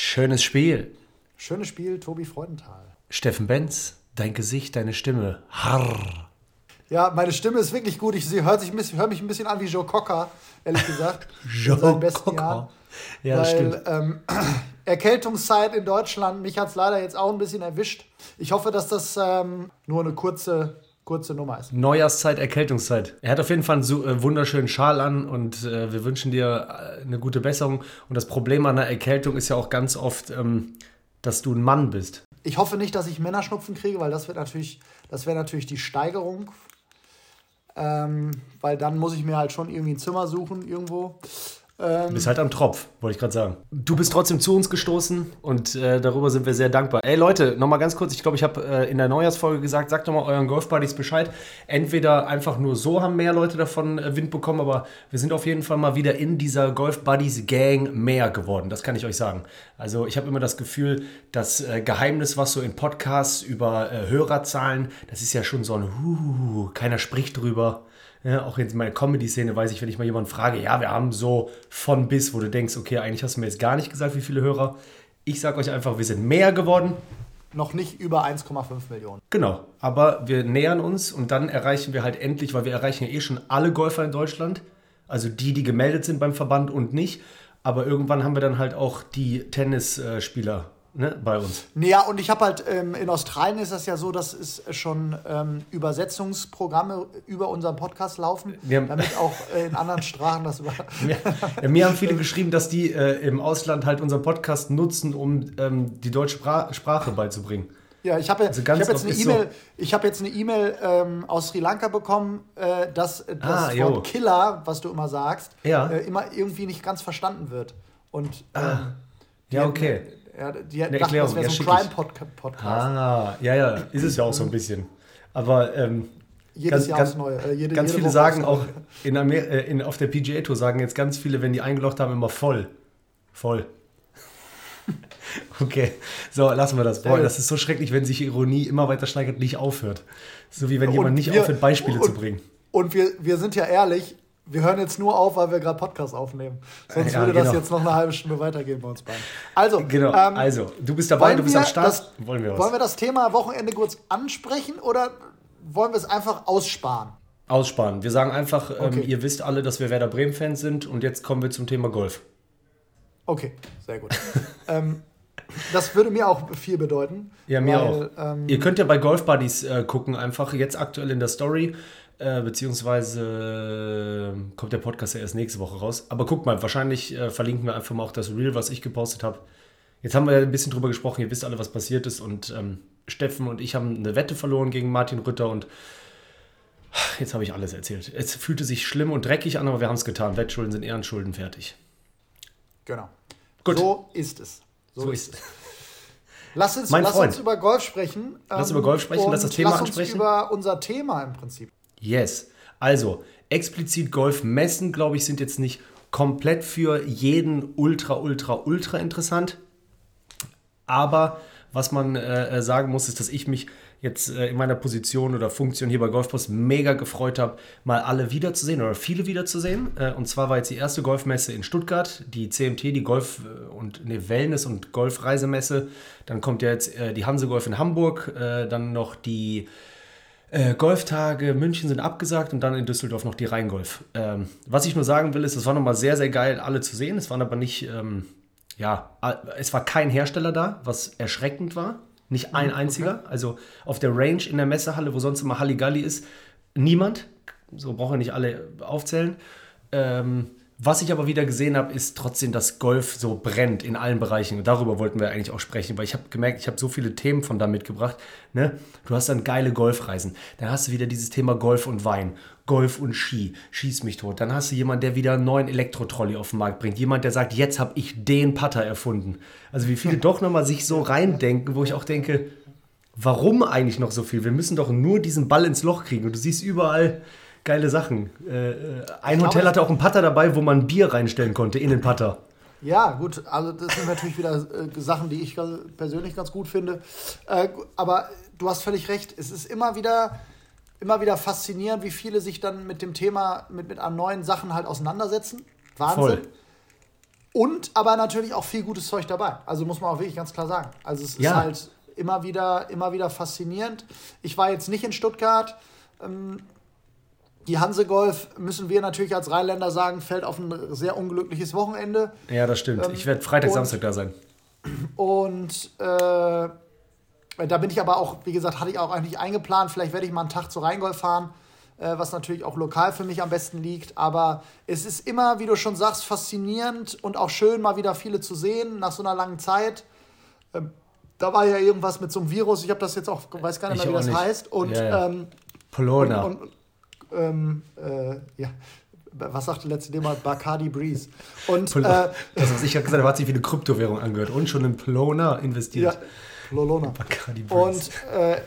Schönes Spiel. Schönes Spiel, Tobi Freudenthal. Steffen Benz, dein Gesicht, deine Stimme. Harr. Ja, meine Stimme ist wirklich gut. Ich höre hör mich ein bisschen an wie Joe Cocker, ehrlich gesagt. Joe Cocker. Jahren. Ja, das Weil, stimmt. Ähm, Erkältungszeit in Deutschland, mich hat es leider jetzt auch ein bisschen erwischt. Ich hoffe, dass das ähm, nur eine kurze, kurze Nummer ist. Neujahrszeit, Erkältungszeit. Er hat auf jeden Fall einen so, äh, wunderschönen Schal an und äh, wir wünschen dir äh, eine gute Besserung. Und das Problem an einer Erkältung ist ja auch ganz oft, ähm, dass du ein Mann bist. Ich hoffe nicht, dass ich Männerschnupfen kriege, weil das wird natürlich, das wäre natürlich die Steigerung. Ähm, weil dann muss ich mir halt schon irgendwie ein Zimmer suchen irgendwo. Du bist halt am Tropf, wollte ich gerade sagen. Du bist trotzdem zu uns gestoßen und äh, darüber sind wir sehr dankbar. Ey Leute, nochmal ganz kurz, ich glaube, ich habe äh, in der Neujahrsfolge gesagt, sagt doch mal euren Golfbuddies Bescheid. Entweder einfach nur so haben mehr Leute davon äh, Wind bekommen, aber wir sind auf jeden Fall mal wieder in dieser Golfbuddies Gang mehr geworden, das kann ich euch sagen. Also ich habe immer das Gefühl, das äh, Geheimnis, was so in Podcasts über äh, Hörerzahlen, das ist ja schon so ein Huh, keiner spricht drüber. Ja, auch jetzt in meiner Comedy-Szene weiß ich, wenn ich mal jemanden frage, ja, wir haben so von bis, wo du denkst, okay, eigentlich hast du mir jetzt gar nicht gesagt, wie viele Hörer. Ich sage euch einfach, wir sind mehr geworden. Noch nicht über 1,5 Millionen. Genau, aber wir nähern uns und dann erreichen wir halt endlich, weil wir erreichen ja eh schon alle Golfer in Deutschland, also die, die gemeldet sind beim Verband und nicht. Aber irgendwann haben wir dann halt auch die Tennisspieler ne, bei uns. Ja, und ich habe halt, ähm, in Australien ist das ja so, dass es schon ähm, Übersetzungsprogramme über unseren Podcast laufen, haben- damit auch äh, in anderen Sprachen das über. Ja, ja, mir haben viele geschrieben, dass die äh, im Ausland halt unseren Podcast nutzen, um ähm, die deutsche Spra Sprache beizubringen. Ja, ich habe Also hab jetzt eine ist so- E-Mail, ich habe jetzt eine E-Mail ähm, aus Sri Lanka bekommen, äh, dass das Ah, jo. Wort Killer, was du immer sagst, Ja. Ah. äh, immer irgendwie nicht ganz verstanden wird. Und ähm, die Ja, okay. Ja, die hätten gedacht, das wäre so ein. Crime-Podcast. Ah, ja, ja, ist es ja auch so ein bisschen. Aber ähm, Jedes ganz, Jahr ganz, Neue. Äh, jede, ganz jede viele Woche sagen auch, in Amer äh, in, auf der PGA Tour sagen jetzt ganz viele, wenn die eingeloggt haben, immer voll. Voll. okay, so lassen wir das. Boah, das ist so schrecklich, wenn sich Ironie immer weiter steigert, nicht aufhört. So wie wenn Und jemand nicht wir- aufhört, Beispiele und- zu bringen. Und wir, wir sind ja ehrlich, wir hören jetzt nur auf, weil wir gerade Podcast aufnehmen. Sonst Ja, würde das genau. jetzt noch eine halbe Stunde weitergehen bei uns beiden. Also, Genau, ähm, also, du bist dabei, du bist am Start. Das, wollen wir was? wollen wir das Thema Wochenende kurz ansprechen oder wollen wir es einfach aussparen? Aussparen. Wir sagen einfach, ähm, Okay. ihr wisst alle, dass wir Werder Bremen-Fans sind und jetzt kommen wir zum Thema Golf. Okay, sehr gut. ähm, das würde mir auch viel bedeuten. Ja, mir weil, auch. Ähm, Ihr könnt ja bei Golf Buddies äh, gucken, einfach jetzt aktuell in der Story, äh, beziehungsweise äh, kommt der Podcast ja erst nächste Woche raus. Aber guckt mal, wahrscheinlich äh, verlinken wir einfach mal auch das Reel, was ich gepostet habe. Jetzt haben wir ja ein bisschen drüber gesprochen, ihr wisst alle, was passiert ist und ähm, Steffen und ich haben eine Wette verloren gegen Martin Rütter und jetzt habe ich alles erzählt. Es fühlte sich schlimm und dreckig an, aber wir haben es getan. Wettschulden sind Ehrenschulden, fertig. genau. Gut. So ist es. So ist es. Lass uns, lass uns über Golf sprechen. Lass ähm, über Golf sprechen, lass das Thema lass uns ansprechen. über unser Thema im Prinzip. Yes. Also, explizit Golf messen, glaube ich, sind jetzt nicht komplett für jeden ultra, ultra, ultra interessant. Aber was man äh, äh, sagen muss, ist, dass ich mich jetzt äh, in meiner Position oder Funktion hier bei Golfpost mega gefreut habe, mal alle wiederzusehen oder viele wiederzusehen. Äh, und zwar war jetzt die erste Golfmesse in Stuttgart, die CMT, die Golf- äh, und ne, Wellness- und Golfreisemesse. Dann kommt ja jetzt äh, die Hanse Golf in Hamburg, dann noch die äh, Golftage München sind abgesagt und dann in Düsseldorf noch die Rheingolf. Ähm, was ich nur sagen will, ist, es war nochmal sehr, sehr geil, alle zu sehen. Es waren aber nicht, ähm, ja, es war kein Hersteller da, was erschreckend war. Nicht ein einziger. Also auf der Range in der Messehalle, wo sonst immer Halligalli ist, niemand. So brauchen wir nicht alle aufzählen. Ähm, was ich aber wieder gesehen habe, ist trotzdem, dass Golf so brennt in allen Bereichen. Und darüber wollten wir eigentlich auch sprechen, weil ich habe gemerkt, ich habe so viele Themen von da mitgebracht. Ne? Du hast dann geile Golfreisen. Dann hast du wieder dieses Thema Golf und Wein. Golf und Ski. Schieß mich tot. Dann hast du jemanden, der wieder einen neuen Elektrotrolley auf den Markt bringt. Jemand, der sagt, jetzt habe ich den Putter erfunden. Also wie viele doch nochmal sich so reindenken, wo ich auch denke, warum eigentlich noch so viel? Wir müssen doch nur diesen Ball ins Loch kriegen. Und du siehst überall geile Sachen. Äh, äh, ein Hotel hatte auch einen Putter dabei, wo man Bier reinstellen konnte in den Putter. Ja, gut, also das sind natürlich wieder äh, Sachen, die ich persönlich ganz gut finde. Äh, aber du hast völlig recht, es ist immer wieder, immer wieder faszinierend, wie viele sich dann mit dem Thema, mit, mit an neuen Sachen halt auseinandersetzen. Wahnsinn. Voll. Und aber natürlich auch viel gutes Zeug dabei. Also muss man auch wirklich ganz klar sagen. Also es Ja. ist halt immer wieder, immer wieder faszinierend. Ich war jetzt nicht in Stuttgart. Ähm, die Hanse Golf, müssen wir natürlich als Rheinländer sagen, fällt auf ein sehr unglückliches Wochenende. Ja, das stimmt. Ähm, ich werde Freitag, und- Samstag da sein. Und äh, da bin ich aber auch, wie gesagt, hatte ich auch eigentlich eingeplant. Vielleicht werde ich mal einen Tag zu Rheingolf fahren, äh, was natürlich auch lokal für mich am besten liegt. Aber es ist immer, wie du schon sagst, faszinierend und auch schön, mal wieder viele zu sehen nach so einer langen Zeit. Ähm, da war ja irgendwas mit so einem Virus. Ich habe das jetzt auch, weiß gar nicht Ich mehr, wie das nicht. heißt. Und, Ja, ja. ähm, Polona. und, und ähm, äh, ja. Was sagte letzte Mal? Bacardi Breeze. Und äh, das, was ich habe gesagt habe, hat sich wie eine Kryptowährung angehört und schon in Polona investiert. ja, Lolona. Bacardi Breeze. Und, äh,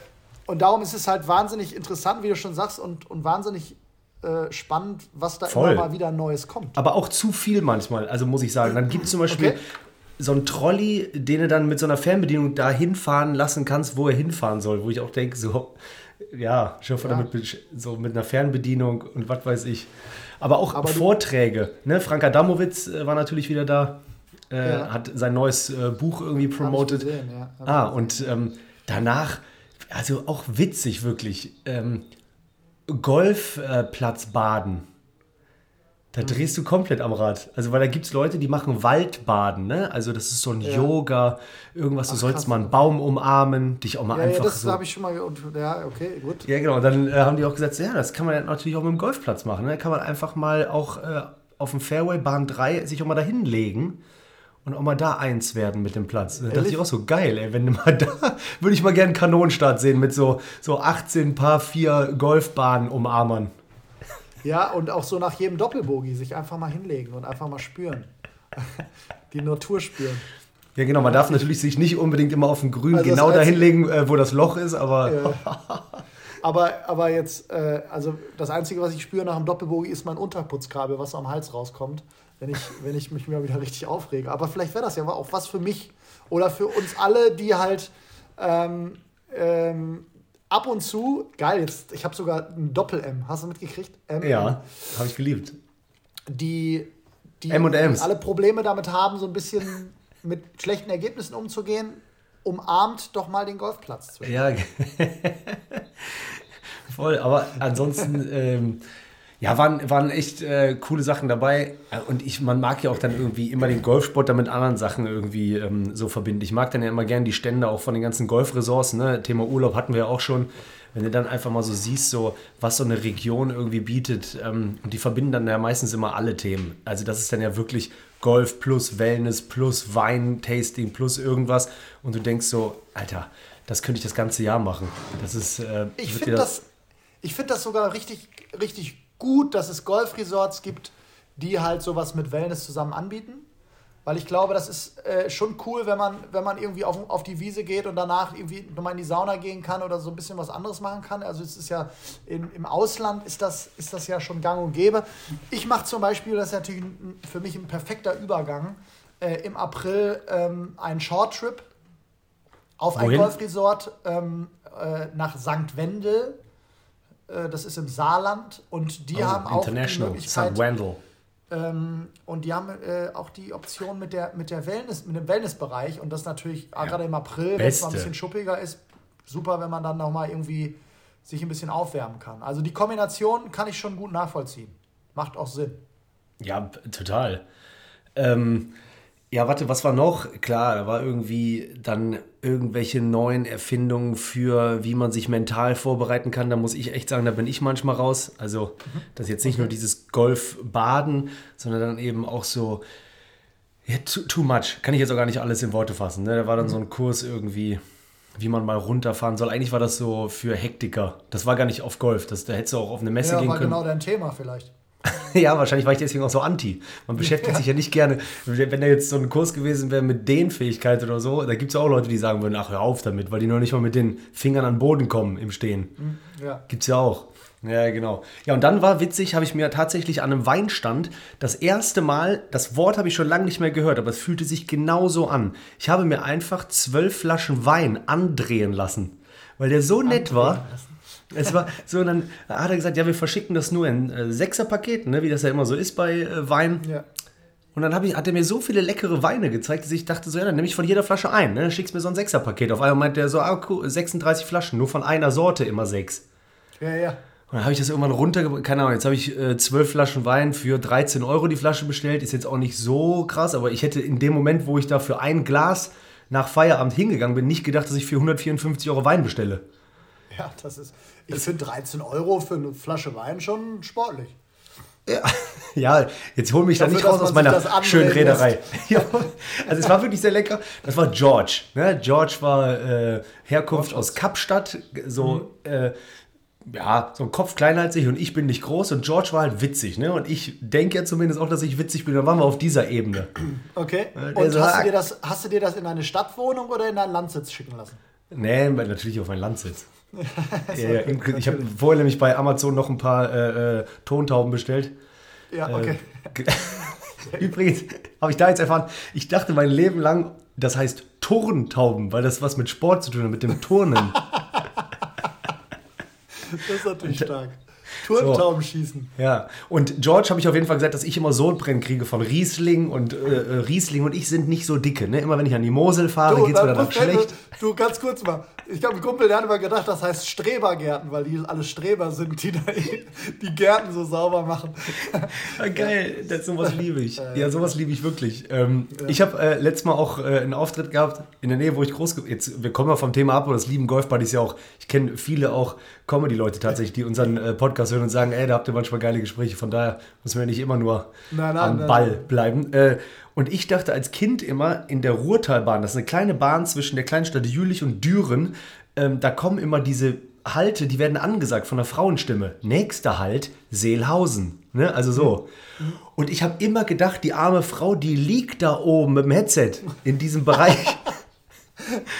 und darum ist es halt wahnsinnig interessant, wie du schon sagst, und, und wahnsinnig äh, spannend, was da Voll. immer mal wieder Neues kommt. Aber auch zu viel manchmal, also muss ich sagen. Dann gibt es zum Beispiel Okay. so einen Trolley, den du dann mit so einer Fernbedienung da hinfahren lassen kannst, wo er hinfahren soll. Wo ich auch denke, so, ja, schon Ja. besch- so mit einer Fernbedienung und was weiß ich. Aber auch Aber Vorträge. Ne? Frank Adamowitz äh, war natürlich wieder da, äh, Ja. hat sein neues äh, Buch irgendwie promoted. gesehen, ja. Ah, und ähm, danach, also auch witzig wirklich, ähm, Golfplatz baden. Da drehst du komplett am Rad. Also, weil da gibt es Leute, die machen Waldbaden, ne? Also, das ist so ein Ja. Yoga, irgendwas, du Ach, sollst krass. mal einen Baum umarmen, dich auch mal Ja, ja, einfach das so. habe ich schon mal. Und, ja, okay, gut. Ja, genau. Und dann äh, haben die auch gesagt, ja, das kann man ja natürlich auch mit dem Golfplatz machen. Ne? Da kann man einfach mal auch äh, auf dem Fairway Bahn 3 sich auch mal da hinlegen und auch mal da eins werden mit dem Platz. Da dachte ich auch so, geil, ey, wenn du mal da, würde ich mal gerne einen Kanonenstart sehen mit so, so 18 Paar 4 Golfbahnen umarmern. Ja, und auch so nach jedem Doppelbogi sich einfach mal hinlegen und einfach mal spüren. Die Natur spüren. Ja, genau, man darf natürlich sich nicht unbedingt immer auf dem Grün Also genau da hinlegen, äh, wo das Loch ist, aber Ja. Aber, aber jetzt, äh, also das Einzige, was ich spüre nach dem Doppelbogi, ist mein Unterputzkabel, was am Hals rauskommt, wenn ich, wenn ich mich mal wieder richtig aufrege. Aber vielleicht wäre das ja auch was für mich oder für uns alle, die halt ähm, ähm, ab und zu, geil, jetzt, ich habe sogar ein Doppel-M, hast du mitgekriegt? M, ja, habe ich geliebt. Die, die M&Ms. alle Probleme damit haben, so ein bisschen mit schlechten Ergebnissen umzugehen, umarmt doch mal den Golfplatz. Zwischen. Ja, voll. Aber ansonsten, ähm, ja, waren, waren echt äh, coole Sachen dabei. Äh, Und ich, man mag ja auch dann irgendwie immer den Golfsport dann mit anderen Sachen irgendwie ähm, so verbinden. Ich mag dann ja immer gerne die Stände auch von den ganzen Golfresorts. Ne? Thema Urlaub hatten wir ja auch schon. Wenn du dann einfach mal so siehst, so, was so eine Region irgendwie bietet, ähm, und die verbinden dann ja meistens immer alle Themen. Also das ist dann ja wirklich Golf plus Wellness plus Wein-Tasting plus irgendwas. Und du denkst so, Alter, das könnte ich das ganze Jahr machen. Das ist. Äh, Ich finde dir das, ich das sogar richtig, richtig gut, dass es Golfresorts gibt, die halt sowas mit Wellness zusammen anbieten. Weil ich glaube, das ist äh, schon cool, wenn man, wenn man irgendwie auf, auf die Wiese geht und danach irgendwie nochmal in die Sauna gehen kann oder so ein bisschen was anderes machen kann. Also es ist ja im, im Ausland ist das, ist das ja schon gang und gäbe. Ich mache zum Beispiel, das ist natürlich ein, für mich ein perfekter Übergang, äh, im April ähm, einen Shorttrip auf ein Wohin? Golfresort ähm, äh, nach St. Wendel. Äh, das ist im Saarland. Und die Oh, haben auch die International, Möglichkeit, St. Wendell. ähm, und die haben äh, auch die Option mit, der, mit, der Wellness, mit dem Wellnessbereich. Und das natürlich ah, gerade im April, wenn es mal ein bisschen schuppiger ist, super, wenn man dann nochmal irgendwie sich ein bisschen aufwärmen kann. Also die Kombination kann ich schon gut nachvollziehen. Macht auch Sinn. Ja, total. Ähm, ja, warte, was war noch? Klar, da war irgendwie dann irgendwelche neuen Erfindungen für, wie man sich mental vorbereiten kann. Da muss ich echt sagen, da bin ich manchmal raus. Also, das ist jetzt nicht nur dieses Golf-Baden, sondern dann eben auch so, ja, too, too much. Kann ich jetzt auch gar nicht alles in Worte fassen. Ne? Da war dann so ein Kurs irgendwie, wie man mal runterfahren soll. Eigentlich war das so für Hektiker. Das war gar nicht auf Golf. Das, da hättest du auch auf eine Messe Ja, gehen war können. genau dein Thema vielleicht. Ja, wahrscheinlich war ich deswegen auch so anti. Man beschäftigt sich ja nicht gerne, wenn da jetzt so ein Kurs gewesen wäre mit Dehnfähigkeit oder so, da gibt es ja auch Leute, die sagen würden, ach, hör auf damit, weil die noch nicht mal mit den Fingern an den Boden kommen im Stehen. Ja. Gibt's ja auch. Ja, genau. Ja, und dann war witzig, habe ich mir tatsächlich an einem Weinstand das erste Mal, das Wort habe ich schon lange nicht mehr gehört, aber es fühlte sich genauso an. Ich habe mir einfach zwölf Flaschen Wein andrehen lassen, weil der so nett war. Es war so, und dann hat er gesagt, ja, wir verschicken das nur in äh, Sechserpaketen, ne, wie das ja immer so ist bei äh, Wein. Ja. Und dann ich, hat er mir so viele leckere Weine gezeigt, dass ich dachte, so, ja, dann nehme ich von jeder Flasche ein. Ne? Dann schickst mir so ein Sechserpaket. Auf einmal meint der so, ah, cool, 36 Flaschen, nur von einer Sorte immer sechs. Ja, ja. Und dann habe ich das irgendwann runtergebracht. Keine Ahnung, jetzt habe ich äh, 12 Flaschen Wein für 13 Euro die Flasche bestellt. Ist jetzt auch nicht so krass, aber ich hätte in dem Moment, wo ich da für ein Glas nach Feierabend hingegangen bin, nicht gedacht, dass ich für 154 Euro Wein bestelle. Ja, das ist. Ich finde 13 Euro für eine Flasche Wein schon sportlich. Ja, ja jetzt hol mich da nicht raus aus meiner schönen Reederei. Ja, also es war wirklich sehr lecker. Das war George. Ne? George war äh, Herkunft aus Kapstadt, so äh, ja, so ein Kopf kleiner als ich und ich bin nicht groß und George war halt witzig, ne? Und ich denke ja zumindest auch, dass ich witzig bin. Dann waren wir auf dieser Ebene. Okay. der Und hast du, dir das, hast du dir das in eine Stadtwohnung oder in deinen Landsitz schicken lassen? Nee, natürlich auf meinen Landsitz. ja, ja, ich habe vorher nämlich bei Amazon noch ein paar äh, äh, Tontauben bestellt. Ja, Äh, okay. Übrigens habe ich da jetzt erfahren, ich dachte mein Leben lang, das heißt Turntauben, weil das was mit Sport zu tun hat, mit dem Turnen. Das ist natürlich stark. Turntauben schießen. ja. Und George habe ich auf jeden Fall gesagt, dass ich immer Sodbrennen kriege von Riesling und äh, äh, Riesling und ich sind nicht so dicke. Ne? Immer wenn ich an die Mosel fahre, geht es mir dann danach schlecht. Du, ganz kurz mal. Ich habe einen Kumpel, der hat immer gedacht, das heißt Strebergärten, weil die alle Streber sind, die da die Gärten so sauber machen. Ja, geil, das, sowas liebe ich. Ja, sowas liebe ich wirklich. Ähm, Ich habe äh, letztes Mal auch äh, einen Auftritt gehabt in der Nähe, wo ich groß jetzt Wir kommen ja vom Thema ab, und das lieben Golfbuddies ja auch. Ich kenne viele auch Comedy-Leute tatsächlich, die unseren äh, Podcast hören und sagen, ey, da habt ihr manchmal geile Gespräche. Von daher müssen wir nicht immer nur Nein, nein, am nein, Ball bleiben. Äh, und ich dachte als Kind immer in der Ruhrtalbahn, das ist eine kleine Bahn zwischen der kleinen Stadt Jülich und Düren, ähm, da kommen immer diese Halte, die werden angesagt von der Frauenstimme. Nächster Halt, Seelhausen. Ne? Also so. Und ich habe immer gedacht, die arme Frau, die liegt da oben mit dem Headset in diesem Bereich.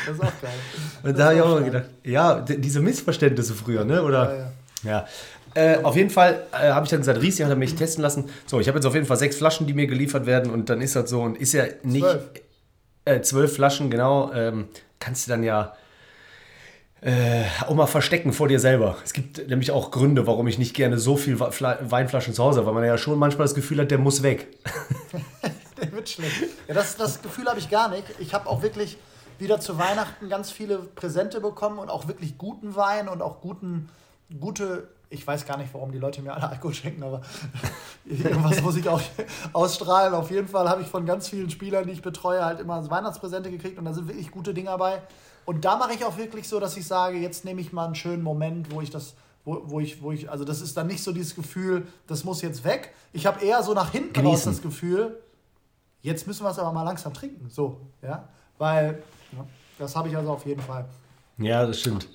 Das ist auch geil. Und da habe ich auch immer gedacht, ja, diese Missverständnisse früher, ne? Oder? Ja, Ja. Äh, auf jeden Fall äh, habe ich dann gesagt, Riesling hat er mich testen lassen. So, ich habe jetzt auf jeden Fall sechs Flaschen, die mir geliefert werden und dann ist das so und ist ja nicht Zwölf. äh, zwölf Flaschen, genau. Ähm, kannst du dann ja äh, auch mal verstecken vor dir selber. Es gibt nämlich auch Gründe, warum ich nicht gerne so viel Fla Weinflaschen zu Hause habe, weil man ja schon manchmal das Gefühl hat, der muss weg. Der wird schlecht. Ja, das, das Gefühl habe ich gar nicht. Ich habe auch wirklich wieder zu Weihnachten ganz viele Präsente bekommen und auch wirklich guten Wein und auch guten, gute. Ich weiß gar nicht, warum die Leute mir alle Alkohol schenken, aber irgendwas muss ich auch ausstrahlen. Auf jeden Fall habe ich von ganz vielen Spielern, die ich betreue, halt immer Weihnachtspräsente gekriegt und da sind wirklich gute Dinge dabei. Und da mache ich auch wirklich so, dass ich sage, jetzt nehme ich mal einen schönen Moment, wo ich das, wo, wo ich, wo ich, also das ist dann nicht so dieses Gefühl, das muss jetzt weg. Ich habe eher so nach hinten raus Genießen. das Gefühl, jetzt müssen wir es aber mal langsam trinken. So, ja. Weil, ja, das habe ich also auf jeden Fall. Ja, das stimmt.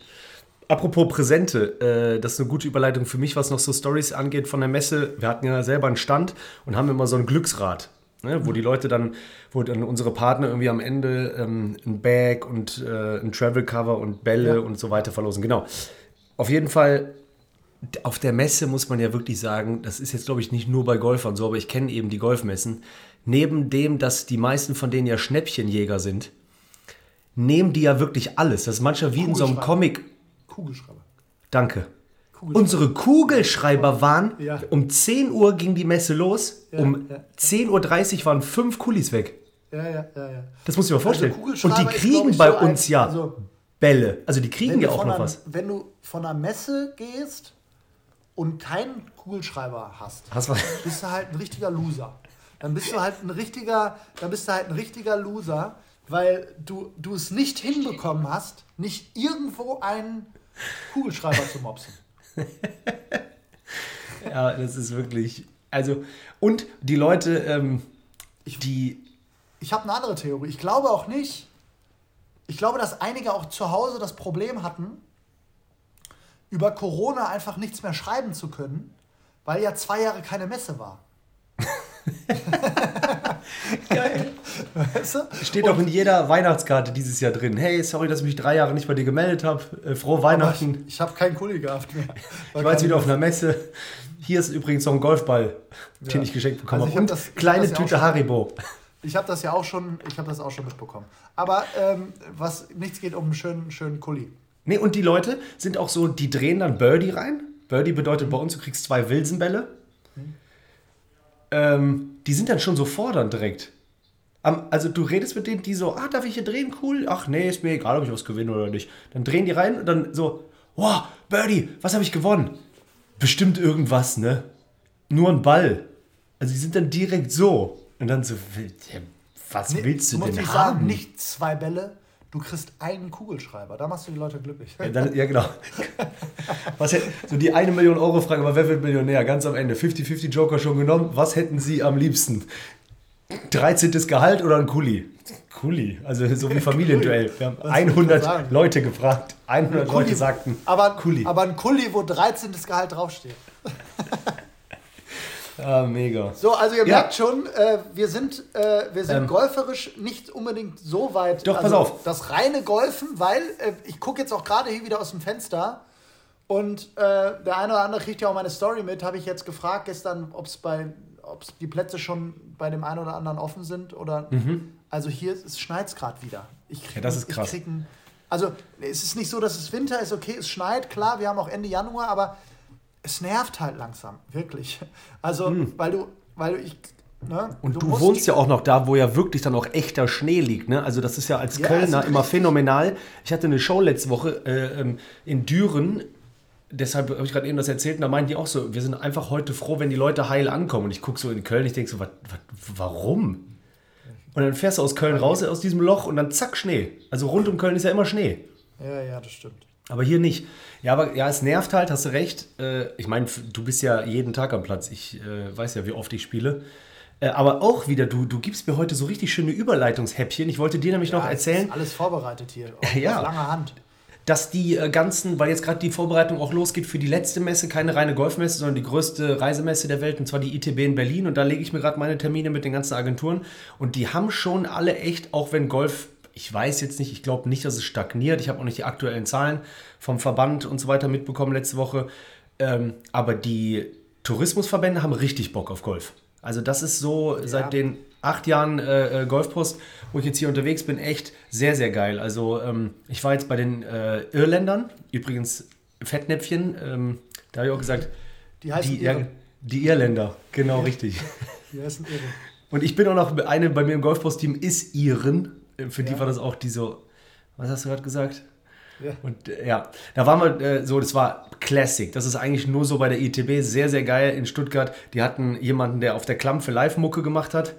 Apropos Präsente, äh, das ist eine gute Überleitung für mich, was noch so Stories angeht von der Messe. Wir hatten ja selber einen Stand und haben immer so ein Glücksrad, ne, wo die Leute dann, wo dann unsere Partner irgendwie am Ende ähm, ein Bag und äh, ein Travel Cover und Bälle Ja. und so weiter verlosen. Genau. Auf jeden Fall, auf der Messe muss man ja wirklich sagen, das ist jetzt glaube ich nicht nur bei Golfern so, aber ich kenne eben die Golfmessen. Neben dem, dass die meisten von denen ja Schnäppchenjäger sind, nehmen die ja wirklich alles. Das ist manchmal wie in so einem. Comic. Kugelschreiber. Danke. Kugelschreiber. Unsere Kugelschreiber waren, Ja. um 10 Uhr ging die Messe los, Ja, um ja. 10.30 Uhr waren fünf Kulis weg. Ja, ja, ja, ja. Das muss ich mir vorstellen. Also Und die ist, kriegen ich, bei so ein- uns ja also- Bälle. Also die kriegen ja auch noch einer- was. Wenn du von einer Messe gehst und keinen Kugelschreiber hast, Hast was? bist du halt ein richtiger Loser. Dann bist du halt ein richtiger, dann bist du halt ein richtiger Loser, weil du, du es nicht hinbekommen hast, nicht irgendwo einen Kugelschreiber zu mopsen. Ja, das ist wirklich. Also, und die Leute, ähm, die. Ich habe eine andere Theorie. Ich glaube auch nicht. Ich glaube, dass einige auch zu Hause das Problem hatten, über Corona einfach nichts mehr schreiben zu können, weil ja zwei Jahre keine Messe war. Geil. Weißt du? Steht auch in jeder Weihnachtskarte dieses Jahr drin. Hey, sorry, dass ich mich drei Jahre nicht bei dir gemeldet habe. Äh, frohe Aber Weihnachten. Ich, ich habe keinen Kuli gehabt mehr. Ich war jetzt wieder auf einer Messe. Hier ist übrigens noch ein Golfball, den Ja. ich geschenkt bekommen Also habe. hab Und hab kleine ja auch Tüte schon- Haribo. Ich habe das ja auch schon, ich habe das auch schon mitbekommen. Aber ähm, was nichts geht um einen schönen, schönen Kuli. Nee, und die Leute sind auch so, die drehen dann Birdie rein. Birdie bedeutet bei uns, du kriegst zwei Wilsenbälle. Ähm, die sind dann schon so fordernd direkt. Am- Also du redest mit denen, die so, ah, darf ich hier drehen? Cool. Ach nee, ist mir egal, ob ich was gewinne oder nicht. Dann drehen die rein und dann so, wow, Birdie, was habe ich gewonnen? Bestimmt irgendwas, ne? Nur ein Ball. Also die sind dann direkt so. Und dann so, was willst du muss denn haben? sagen, nicht zwei Bälle, du kriegst einen Kugelschreiber. Da machst du die Leute glücklich. Ja, dann, ja genau. Was hätten, so die eine Million Euro Frage, aber wer wird Millionär? Ganz am Ende. 50-50 Joker schon genommen. Was hätten Sie am liebsten? 13. Gehalt oder ein Kuli? Kuli, also so wie Familienduell. Wir haben Was soll ich da 100 sagen? Leute gefragt. 100 Leute sagten aber, Kuli. aber ein Kuli, wo 13. Gehalt draufsteht. ah, mega. So, also ihr Ja. merkt schon, äh, wir sind, äh, wir sind Ähm. golferisch nicht unbedingt so weit. Doch, pass also auf. Das reine Golfen, weil äh, ich gucke jetzt auch gerade hier wieder aus dem Fenster und äh, der eine oder andere kriegt ja auch meine Story mit. Habe ich jetzt gefragt gestern, ob es bei, ob die Plätze schon bei dem einen oder anderen offen sind oder. Also hier es schneit es gerade wieder. Ich krieg, Mhm. Ja, das ist krass. ein, also es ist nicht so, dass es Winter ist. Okay, es schneit, klar. Wir haben auch Ende Januar, aber es nervt halt langsam, wirklich. Also, weil du, weil du, ich, ne, Hm. Und du, musst- wohnst ja auch noch da, wo ja wirklich dann auch echter Schnee liegt. Ne? Also das ist ja als Ja, Kölner immer phänomenal. Ich hatte eine Show letzte Woche äh, ähm, in Düren. Deshalb habe ich gerade eben das erzählt und da meinten die auch so, wir sind einfach heute froh, wenn die Leute heil ankommen. Und ich gucke so in Köln, ich denke so, wat, wat, warum? Und dann fährst du aus Köln raus, aus diesem Loch und dann zack, Schnee. Also rund um Köln ist ja immer Schnee. Ja, ja, das stimmt. Aber hier nicht. Ja, aber ja, es nervt halt, hast du recht. Äh, ich meine, du bist ja jeden Tag am Platz. Ich äh, weiß ja, wie oft ich spiele. Äh, aber auch wieder, du, du gibst mir heute so richtig schöne Überleitungshäppchen. Ich wollte dir nämlich noch Ja, es erzählen, Ist alles vorbereitet hier. Ja. auf lange Hand. dass die äh, ganzen, weil jetzt gerade die Vorbereitung auch losgeht für die letzte Messe, keine reine Golfmesse, sondern die größte Reisemesse der Welt, und zwar die ITB in Berlin. Und da lege ich mir gerade meine Termine mit den ganzen Agenturen. Und die haben schon alle echt, auch wenn Golf, ich weiß jetzt nicht, ich glaube nicht, dass es stagniert. Ich habe auch nicht die aktuellen Zahlen vom Verband und so weiter mitbekommen letzte Woche. Ähm, aber die Tourismusverbände haben richtig Bock auf Golf. Also das ist so seit den acht Jahren äh, äh, Golfpost, wo ich jetzt hier unterwegs bin, echt sehr, sehr geil. Also ähm, ich war jetzt bei den äh, Irländern, übrigens Fettnäpfchen, ähm, da habe ich auch gesagt, Die heißen die, ja, Iren. die Irländer, genau richtig. Die heißen Irren. Und ich bin auch noch, eine bei mir im Golfpost-Team ist Iren. Äh, Für die Ja. war das auch die so, was hast du gerade gesagt? Ja. Und äh, ja, da waren wir äh, so, das war Classic. Das ist eigentlich nur so bei der ITB, sehr, sehr geil in Stuttgart. Die hatten jemanden, der auf der Klampfe Live-Mucke gemacht hat.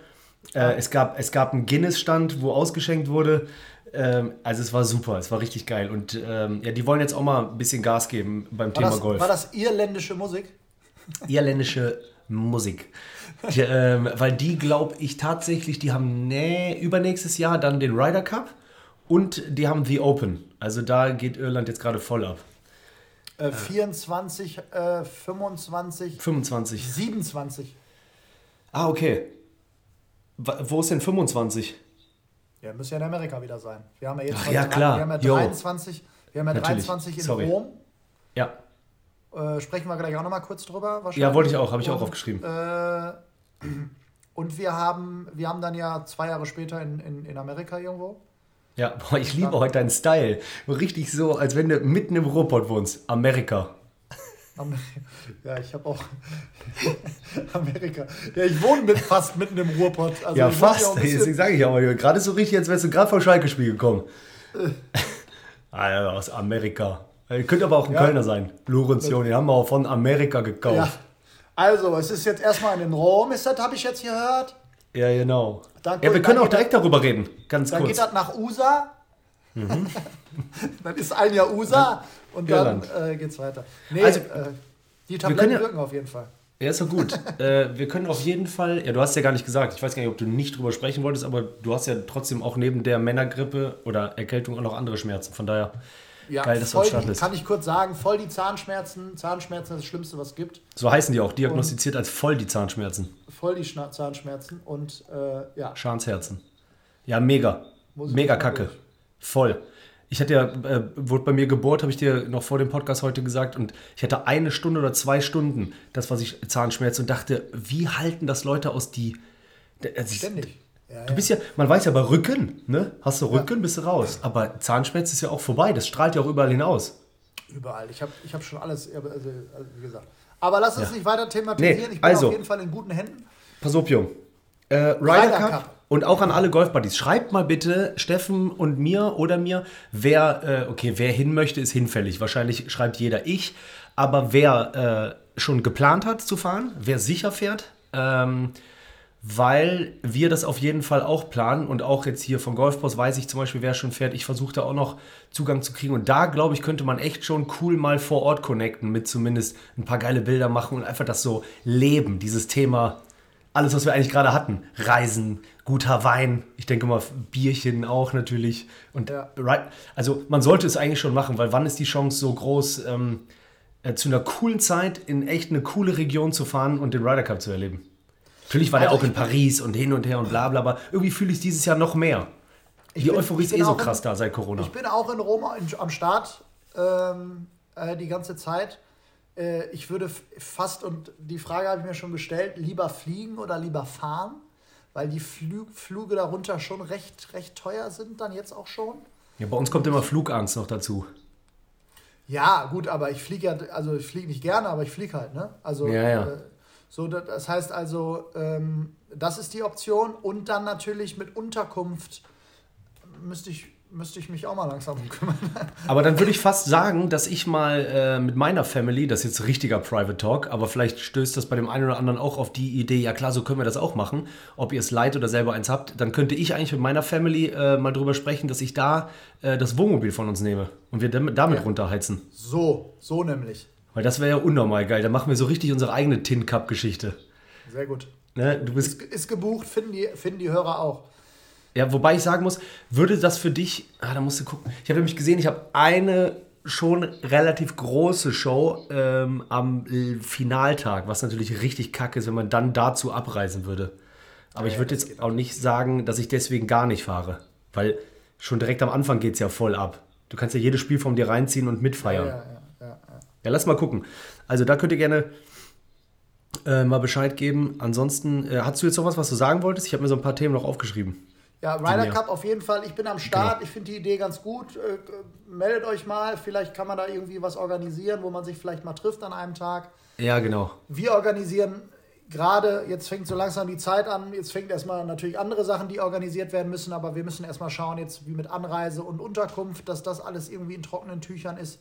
Äh, es, gab, es gab einen Guinness-Stand, wo ausgeschenkt wurde. Ähm, also es war super, es war richtig geil. Und ähm, ja, die wollen jetzt auch mal ein bisschen Gas geben beim War Thema das, Golf. war das irländische Musik? Irländische Musik. Die, ähm, weil die, glaube ich, tatsächlich, die haben nä übernächstes Jahr dann den Ryder Cup und die haben The Open. Also da geht Irland jetzt gerade voll ab. Äh, 24, äh, 25, 25. 27. Ah, okay. Wo ist denn 25? Ja, müsste ja in Amerika wieder sein. Wir haben ja jetzt Ach ja, klar. Wir haben ja Jo. 23, wir haben ja Natürlich. 23 in Sorry. Rom. Ja. Äh, sprechen wir gleich auch nochmal kurz drüber. Ja, wollte ich auch, habe ich auch Und, aufgeschrieben. Äh, und wir haben, wir haben dann ja zwei Jahre später in, in, in Amerika irgendwo. Ja, boah, ich liebe heute deinen Style. Richtig so, als wenn du mitten im Ruhrpott wohnst. Amerika. Amer- Ja, ich habe auch Amerika. Ja, ich wohne mit, fast mitten im Ruhrpott. Also ja, fast. auch bisschen- Deswegen sage ich aber, gerade so richtig, als wärst du gerade vom Schalke-Spiel gekommen. Alter, aus Amerika. Äh, Könnte aber auch ein Ja. Kölner sein. Lorenzion, den haben wir auch von Amerika gekauft. Ja. Also, es ist jetzt erstmal in Rom, ist das, habe ich jetzt gehört. Ja, genau. Dann- ja, wir dann können auch direkt darüber reden. Ganz Dann kurz. geht das nach USA. Mhm. dann ist ein Jahr USA und dann äh, geht's weiter. Nee, Also, äh, die können Tabletten ja- wirken auf jeden Fall. Ja, ist doch gut. äh, wir können auf jeden Fall, ja, du hast ja gar nicht gesagt, ich weiß gar nicht, ob du nicht drüber sprechen wolltest, aber du hast ja trotzdem auch neben der Männergrippe oder Erkältung auch noch andere Schmerzen. Von daher, Ja, geil, dass voll am Start bist. kann ich kurz sagen, voll die Zahnschmerzen. Zahnschmerzen ist das Schlimmste, was es gibt. So heißen die auch, diagnostiziert als voll die Zahnschmerzen. Voll die Schna Zahnschmerzen und äh, ja. Schadensherzen. Ja, mega. Mega kacke. durch. Voll. Ich hatte ja, äh, wurde bei mir gebohrt, habe ich dir noch vor dem Podcast heute gesagt, und ich hatte eine Stunde oder zwei Stunden, das, was ich Zahnschmerzen und dachte, wie halten das Leute aus, die. Also Ständig. Ja, Du bist ja, man weiß ja bei Rücken, ne? Hast du Rücken, bist du raus. Aber Zahnschmerz ist ja auch vorbei, das strahlt ja auch überall hinaus. Überall. Ich habe ich hab schon alles, also, also, wie gesagt. Aber lass uns nicht weiter thematisieren. Nee, ich bin also. auf jeden Fall in guten Händen. Jung. Äh, Ryder, Ryder Cup. Cup. Und auch an alle Golfbuddies. Schreibt mal bitte Steffen und mir oder mir, wer, äh, okay, wer hin möchte, ist hinfällig. Wahrscheinlich schreibt jeder ich. Aber wer äh, schon geplant hat zu fahren, wer sicher fährt, ähm, weil wir das auf jeden Fall auch planen und auch jetzt hier vom Golfboss weiß ich zum Beispiel, wer schon fährt. Ich versuche da auch noch Zugang zu kriegen und da glaube ich, könnte man echt schon cool mal vor Ort connecten mit zumindest ein paar geile Bilder machen und einfach das so leben, dieses Thema, alles, was wir eigentlich gerade hatten. Reisen, guter Wein, ich denke mal Bierchen auch natürlich. Und ja. also man sollte es eigentlich schon machen, weil wann ist die Chance so groß, ähm, äh, zu einer coolen Zeit in echt eine coole Region zu fahren und den Ryder Cup zu erleben? Natürlich war also der auch in Paris und hin und her und bla bla, aber irgendwie fühle ich es dieses Jahr noch mehr. Die bin, Euphorie ist eh so krass in, da seit Corona. Ich bin auch in Rom am Start ähm, äh, die ganze Zeit. Äh, ich würde fast, und die Frage habe ich mir schon gestellt, lieber fliegen oder lieber fahren? Weil die Flü Flüge darunter schon recht, recht teuer sind, dann jetzt auch schon. Ja, bei uns kommt immer Flugangst noch dazu. Ja, gut, aber ich fliege ja, also ich fliege nicht gerne, aber ich fliege halt, ne? Also ja, ja. Äh, so, das heißt also, ähm, das ist die Option. Und dann natürlich mit Unterkunft müsste ich, müsste ich mich auch mal langsam kümmern. Aber dann würde ich fast sagen, dass ich mal äh, mit meiner Family, das ist jetzt richtiger Private Talk, aber vielleicht stößt das bei dem einen oder anderen auch auf die Idee, ja klar, so können wir das auch machen. Ob ihr es leid oder selber eins habt, dann könnte ich eigentlich mit meiner Family äh, mal drüber sprechen, dass ich da äh, das Wohnmobil von uns nehme und wir damit ja. runterheizen. So, so nämlich. Weil das wäre ja unnormal geil. Da machen wir so richtig unsere eigene Tin Cup Geschichte. Sehr gut. Ne, du bist ist, ist gebucht, finden die, finden die Hörer auch. Ja, wobei ich sagen muss, würde das für dich, ah, da musst du gucken. Ich habe nämlich gesehen, ich habe eine schon relativ große Show ähm, am Finaltag, was natürlich richtig kacke ist, wenn man dann dazu abreisen würde. Aber ja, ich würde jetzt auch nicht sagen, dass ich deswegen gar nicht fahre. Weil schon direkt am Anfang geht es ja voll ab. Du kannst ja jedes Spiel von dir reinziehen und mitfeiern. Ja, ja, lass mal gucken. Also da könnt ihr gerne äh, mal Bescheid geben. Ansonsten, äh, hast du jetzt noch was, was du sagen wolltest? Ich habe mir so ein paar Themen noch aufgeschrieben. Ja, Ryder Cup auf jeden Fall. Ich bin am Start. Genau. Ich finde die Idee ganz gut. Äh, meldet euch mal. Vielleicht kann man da irgendwie was organisieren, wo man sich vielleicht mal trifft an einem Tag. Ja, genau. Wir organisieren gerade, jetzt fängt so langsam die Zeit an. Jetzt fängt erstmal natürlich andere Sachen, die organisiert werden müssen. Aber wir müssen erstmal schauen, jetzt wie mit Anreise und Unterkunft, dass das alles irgendwie in trockenen Tüchern ist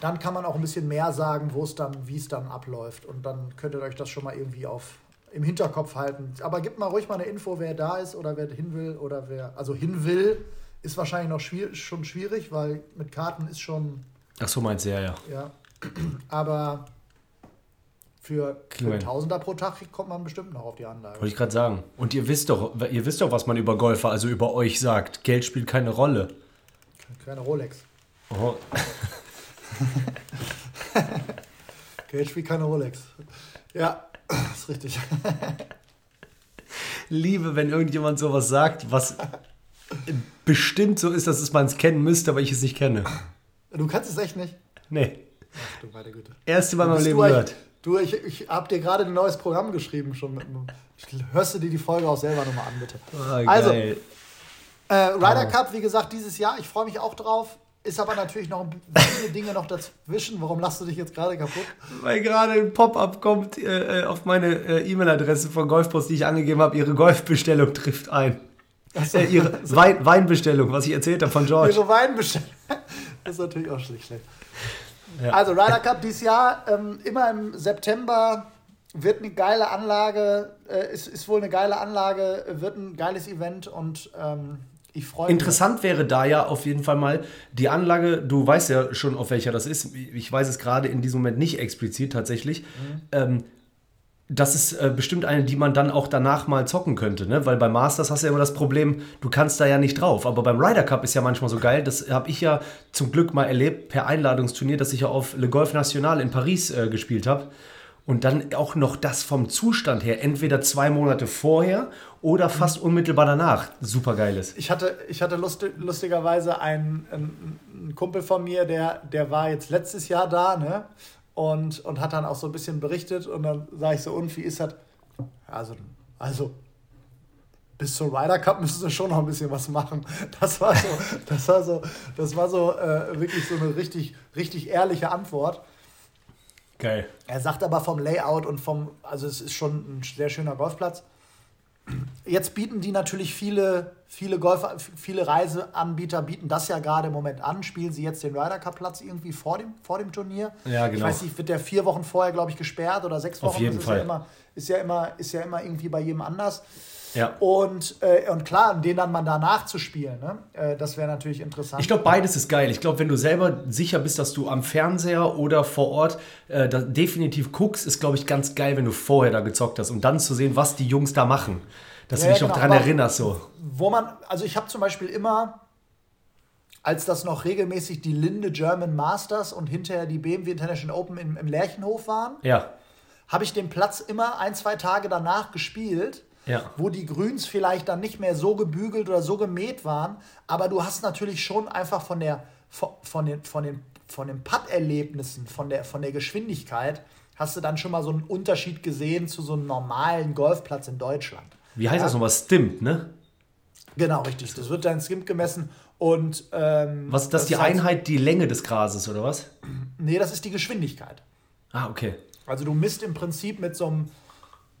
dann kann man auch ein bisschen mehr sagen, wo es dann, wie es dann abläuft. Und dann könnt ihr euch das schon mal irgendwie auf im Hinterkopf halten. Aber gebt mal ruhig mal eine Info, wer da ist oder wer hin will oder wer. Also hin will, ist wahrscheinlich noch schwierig, schon schwierig, weil mit Karten ist schon. Ach so, meinst du, ja, ja. Ja. Aber für, für Tausender pro Tag kommt man bestimmt noch auf die Anlage. Wollte ich gerade sagen. Und ihr wisst doch, ihr wisst doch, was man über Golfer, also über euch sagt. Geld spielt keine Rolle. Keine Rolex. Oh. Geld spielt keine Rolex. Ja, ist richtig. Liebe, wenn irgendjemand sowas sagt, was bestimmt so ist, dass man es kennen müsste, aber ich es nicht kenne. Du kannst es echt nicht? Nee. Ach du meine Güte. Erste Mal in meinem Leben gehört. Du, ich, ich habe dir gerade ein neues Programm geschrieben. Schon mit, hörst du dir die Folge auch selber nochmal an, bitte. Oh, also, äh, Ryder oh. Cup, wie gesagt, dieses Jahr. Ich freue mich auch drauf. Ist aber natürlich noch viele Dinge noch dazwischen. Warum lachst du dich jetzt gerade kaputt? Weil gerade ein Pop-up kommt äh, auf meine äh, E-Mail-Adresse von Golfpost, die ich angegeben habe. Ihre Golfbestellung trifft ein. So. Äh, ihre Wein Weinbestellung, was ich erzählt habe von George. Ihre Weinbestellung. Das ist natürlich auch schlecht. Ja. Also Ryder Cup dieses Jahr, ähm, immer im September, wird eine geile Anlage, äh, ist, ist wohl eine geile Anlage, wird ein geiles Event und ähm, ich freue mich. Interessant wäre da ja auf jeden Fall mal die Anlage, du weißt ja schon, auf welcher das ist. Ich weiß es gerade in diesem Moment nicht explizit tatsächlich. Mhm. Ähm, das ist äh, bestimmt eine, die man dann auch danach mal zocken könnte, ne? Weil beim Masters hast du ja immer das Problem, du kannst da ja nicht drauf. Aber beim Ryder Cup ist ja manchmal so geil, das habe ich ja zum Glück mal erlebt per Einladungsturnier, dass ich ja auf Le Golf National in Paris äh, gespielt habe und dann auch noch das vom Zustand her, entweder zwei Monate vorher oder fast unmittelbar danach, super geil ist. Ich hatte, ich hatte lustig, lustigerweise einen, einen, Kumpel von mir, der, der war jetzt letztes Jahr da, ne? Und, und hat dann auch so ein bisschen berichtet und dann sage ich so, und wie ist das? Also, also bis zur Ryder Cup müssen sie schon noch ein bisschen was machen. Das war so, das war so, das war so äh, wirklich so eine richtig, richtig ehrliche Antwort. Geil. Er sagt aber vom Layout und vom, also es ist schon ein sehr schöner Golfplatz. Jetzt bieten die natürlich viele, viele Golf, viele Reiseanbieter bieten das ja gerade im Moment an. Spielen sie jetzt den Ryder Cup Platz irgendwie vor dem, vor dem Turnier? Ja, genau. Ich weiß nicht, wird der vier Wochen vorher, glaube ich, gesperrt oder sechs Wochen? Auf jeden das Fall. Ist ja, immer, ist, ja immer, ist ja immer irgendwie bei jedem anders. Ja. Und, äh, und klar, den dann mal danach zu spielen, ne? äh, das wäre natürlich interessant. Ich glaube, beides ist geil. Ich glaube, wenn du selber sicher bist, dass du am Fernseher oder vor Ort äh, definitiv guckst, ist, glaube ich, ganz geil, wenn du vorher da gezockt hast und dann zu sehen, was die Jungs da machen. Dass Ja, du dich ja, noch genau, dran aber- erinnerst. So. wo man, also ich habe zum Beispiel immer, als das noch regelmäßig die Linde German Masters und hinterher die BMW International Open im, im Lerchenhof waren, Ja. habe ich den Platz immer ein, zwei Tage danach gespielt, Ja. wo die Grüns vielleicht dann nicht mehr so gebügelt oder so gemäht waren, aber du hast natürlich schon einfach von der von, von den von den von den Putt-Erlebnissen, von der von der Geschwindigkeit, hast du dann schon mal so einen Unterschied gesehen zu so einem normalen Golfplatz in Deutschland. Wie heißt Ja? das nochmal? Stimmt, ne? Genau, richtig. Das wird dann Skimp gemessen und ähm, Was ist das, die ist halt- Einheit, die Länge des Grases, oder was? Nee, das ist die Geschwindigkeit. Ah, okay. Also du misst im Prinzip mit so einem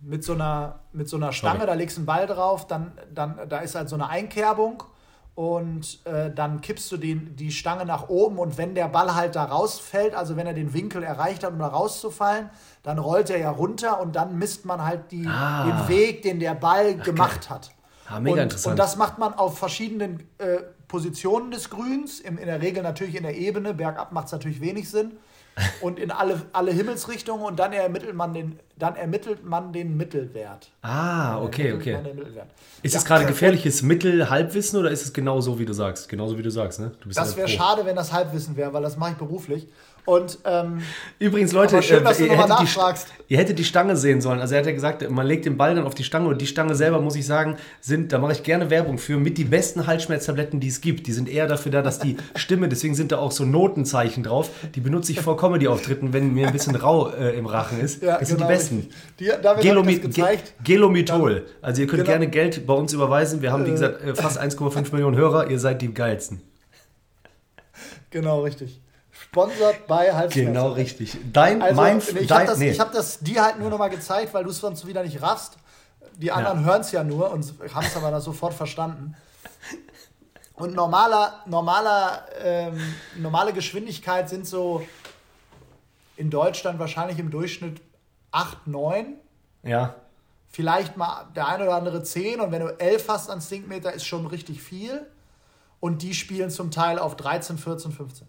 mit so einer mit so einer Stange, Sorry. da legst du einen Ball drauf, dann, dann da ist halt so eine Einkerbung und äh, dann kippst du den, die Stange nach oben und wenn der Ball halt da rausfällt, also wenn er den Winkel erreicht hat, um da rauszufallen, dann rollt er ja runter und dann misst man halt die, Ah. den Weg, den der Ball gemacht hat. Ah, mega und, interessant. Und das macht man auf verschiedenen äh, Positionen des Grüns, im, in der Regel natürlich in der Ebene, bergab macht es natürlich wenig Sinn. Und in alle, alle Himmelsrichtungen und dann ermittelt man den, dann ermittelt man den Mittelwert. Ah, okay, okay. Ist Ja, es gerade und gefährliches Mittel-Halbwissen oder ist es genau so, wie du sagst? Genauso wie du sagst, ne? Du bist Das ja wäre schade, wenn das Halbwissen wäre, weil das mache ich beruflich. Und ähm, Übrigens, Leute, schön, du ihr, hättet die, ihr hättet die Stange sehen sollen. Also er hat ja gesagt, man legt den Ball dann auf die Stange und die Stange selber, muss ich sagen, sind, da mache ich gerne Werbung für, mit die besten Halsschmerztabletten, die es gibt. Die sind eher dafür da, dass die Stimme, deswegen sind da auch so Notenzeichen drauf, die benutze ich vor Comedy-Auftritten, wenn mir ein bisschen rau äh, im Rachen ist. ja, das sind die genau besten. Die, Gelomi gezeigt. Ge Gelomethol. Also ihr könnt Genau. gerne Geld bei uns überweisen. Wir haben, wie gesagt, äh, fast 1,5 Millionen Hörer. Ihr seid die geilsten. Genau, richtig. Sponsert bei Halsschmerzen. Genau richtig. Dein, Also, mein, nee, ich dein, habe das, nee. ich hab das dir halt nur noch mal gezeigt, weil du es sonst wieder nicht raffst. Die anderen hören es ja nur und haben es aber sofort verstanden. Und normaler, normaler, ähm, normale Geschwindigkeit sind so in Deutschland wahrscheinlich im Durchschnitt 8, 9. ja. Vielleicht mal der ein oder andere 10. Und wenn du 11 hast an Stinkmeter, ist schon richtig viel. Und die spielen zum Teil auf 13, 14, 15.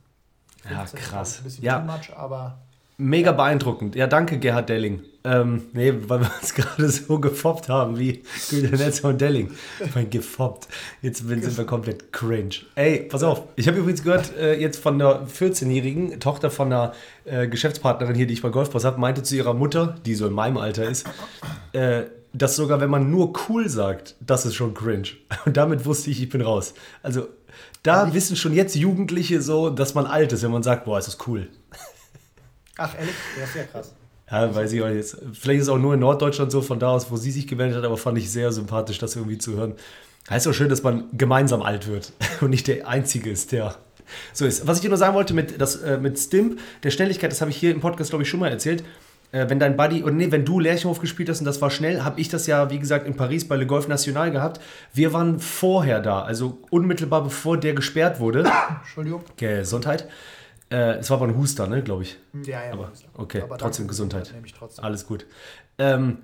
Ja, 15 ist krass. Ein bisschen Ja. too much, aber. Mega beeindruckend. Ja, danke, Gerhard Delling. Ähm, nee, weil wir uns gerade so gefoppt haben wie Güter und Delling. Mein gefoppt. Jetzt sind sind wir komplett cringe. Ey, pass auf. Ich habe übrigens gehört, äh, jetzt von der 14-jährigen Tochter von einer äh, Geschäftspartnerin hier, die ich bei Golfboss habe, meinte zu ihrer Mutter, die so in meinem Alter ist, äh, dass sogar wenn man nur cool sagt, das ist schon cringe. Und damit wusste ich, ich bin raus. Also da wissen schon jetzt Jugendliche so, dass man alt ist, wenn man sagt, boah, ist das cool. Ach, ehrlich? Das ist ja krass. Ja, weiß ich auch jetzt. Vielleicht ist es auch nur in Norddeutschland so, von da aus, wo sie sich gemeldet hat, aber fand ich sehr sympathisch, das irgendwie zu hören. Heißt auch schön, dass man gemeinsam alt wird und nicht der Einzige ist, der so ist. Was ich dir nur sagen wollte mit, das, äh, mit Stimp, der Schnelligkeit, das habe ich hier im Podcast, glaube ich, schon mal erzählt. Äh, wenn dein Buddy, oder nee, wenn du Lerchenhof gespielt hast und das war schnell, habe ich das ja, wie gesagt, in Paris bei Le Golf National gehabt. Wir waren vorher da, also unmittelbar bevor der gesperrt wurde. Entschuldigung. Gesundheit. Äh, es war aber ein Huster, ne, glaube ich. Ja, ja. Aber okay, Aber trotzdem Gesundheit. Trotzdem. Alles gut. Ähm,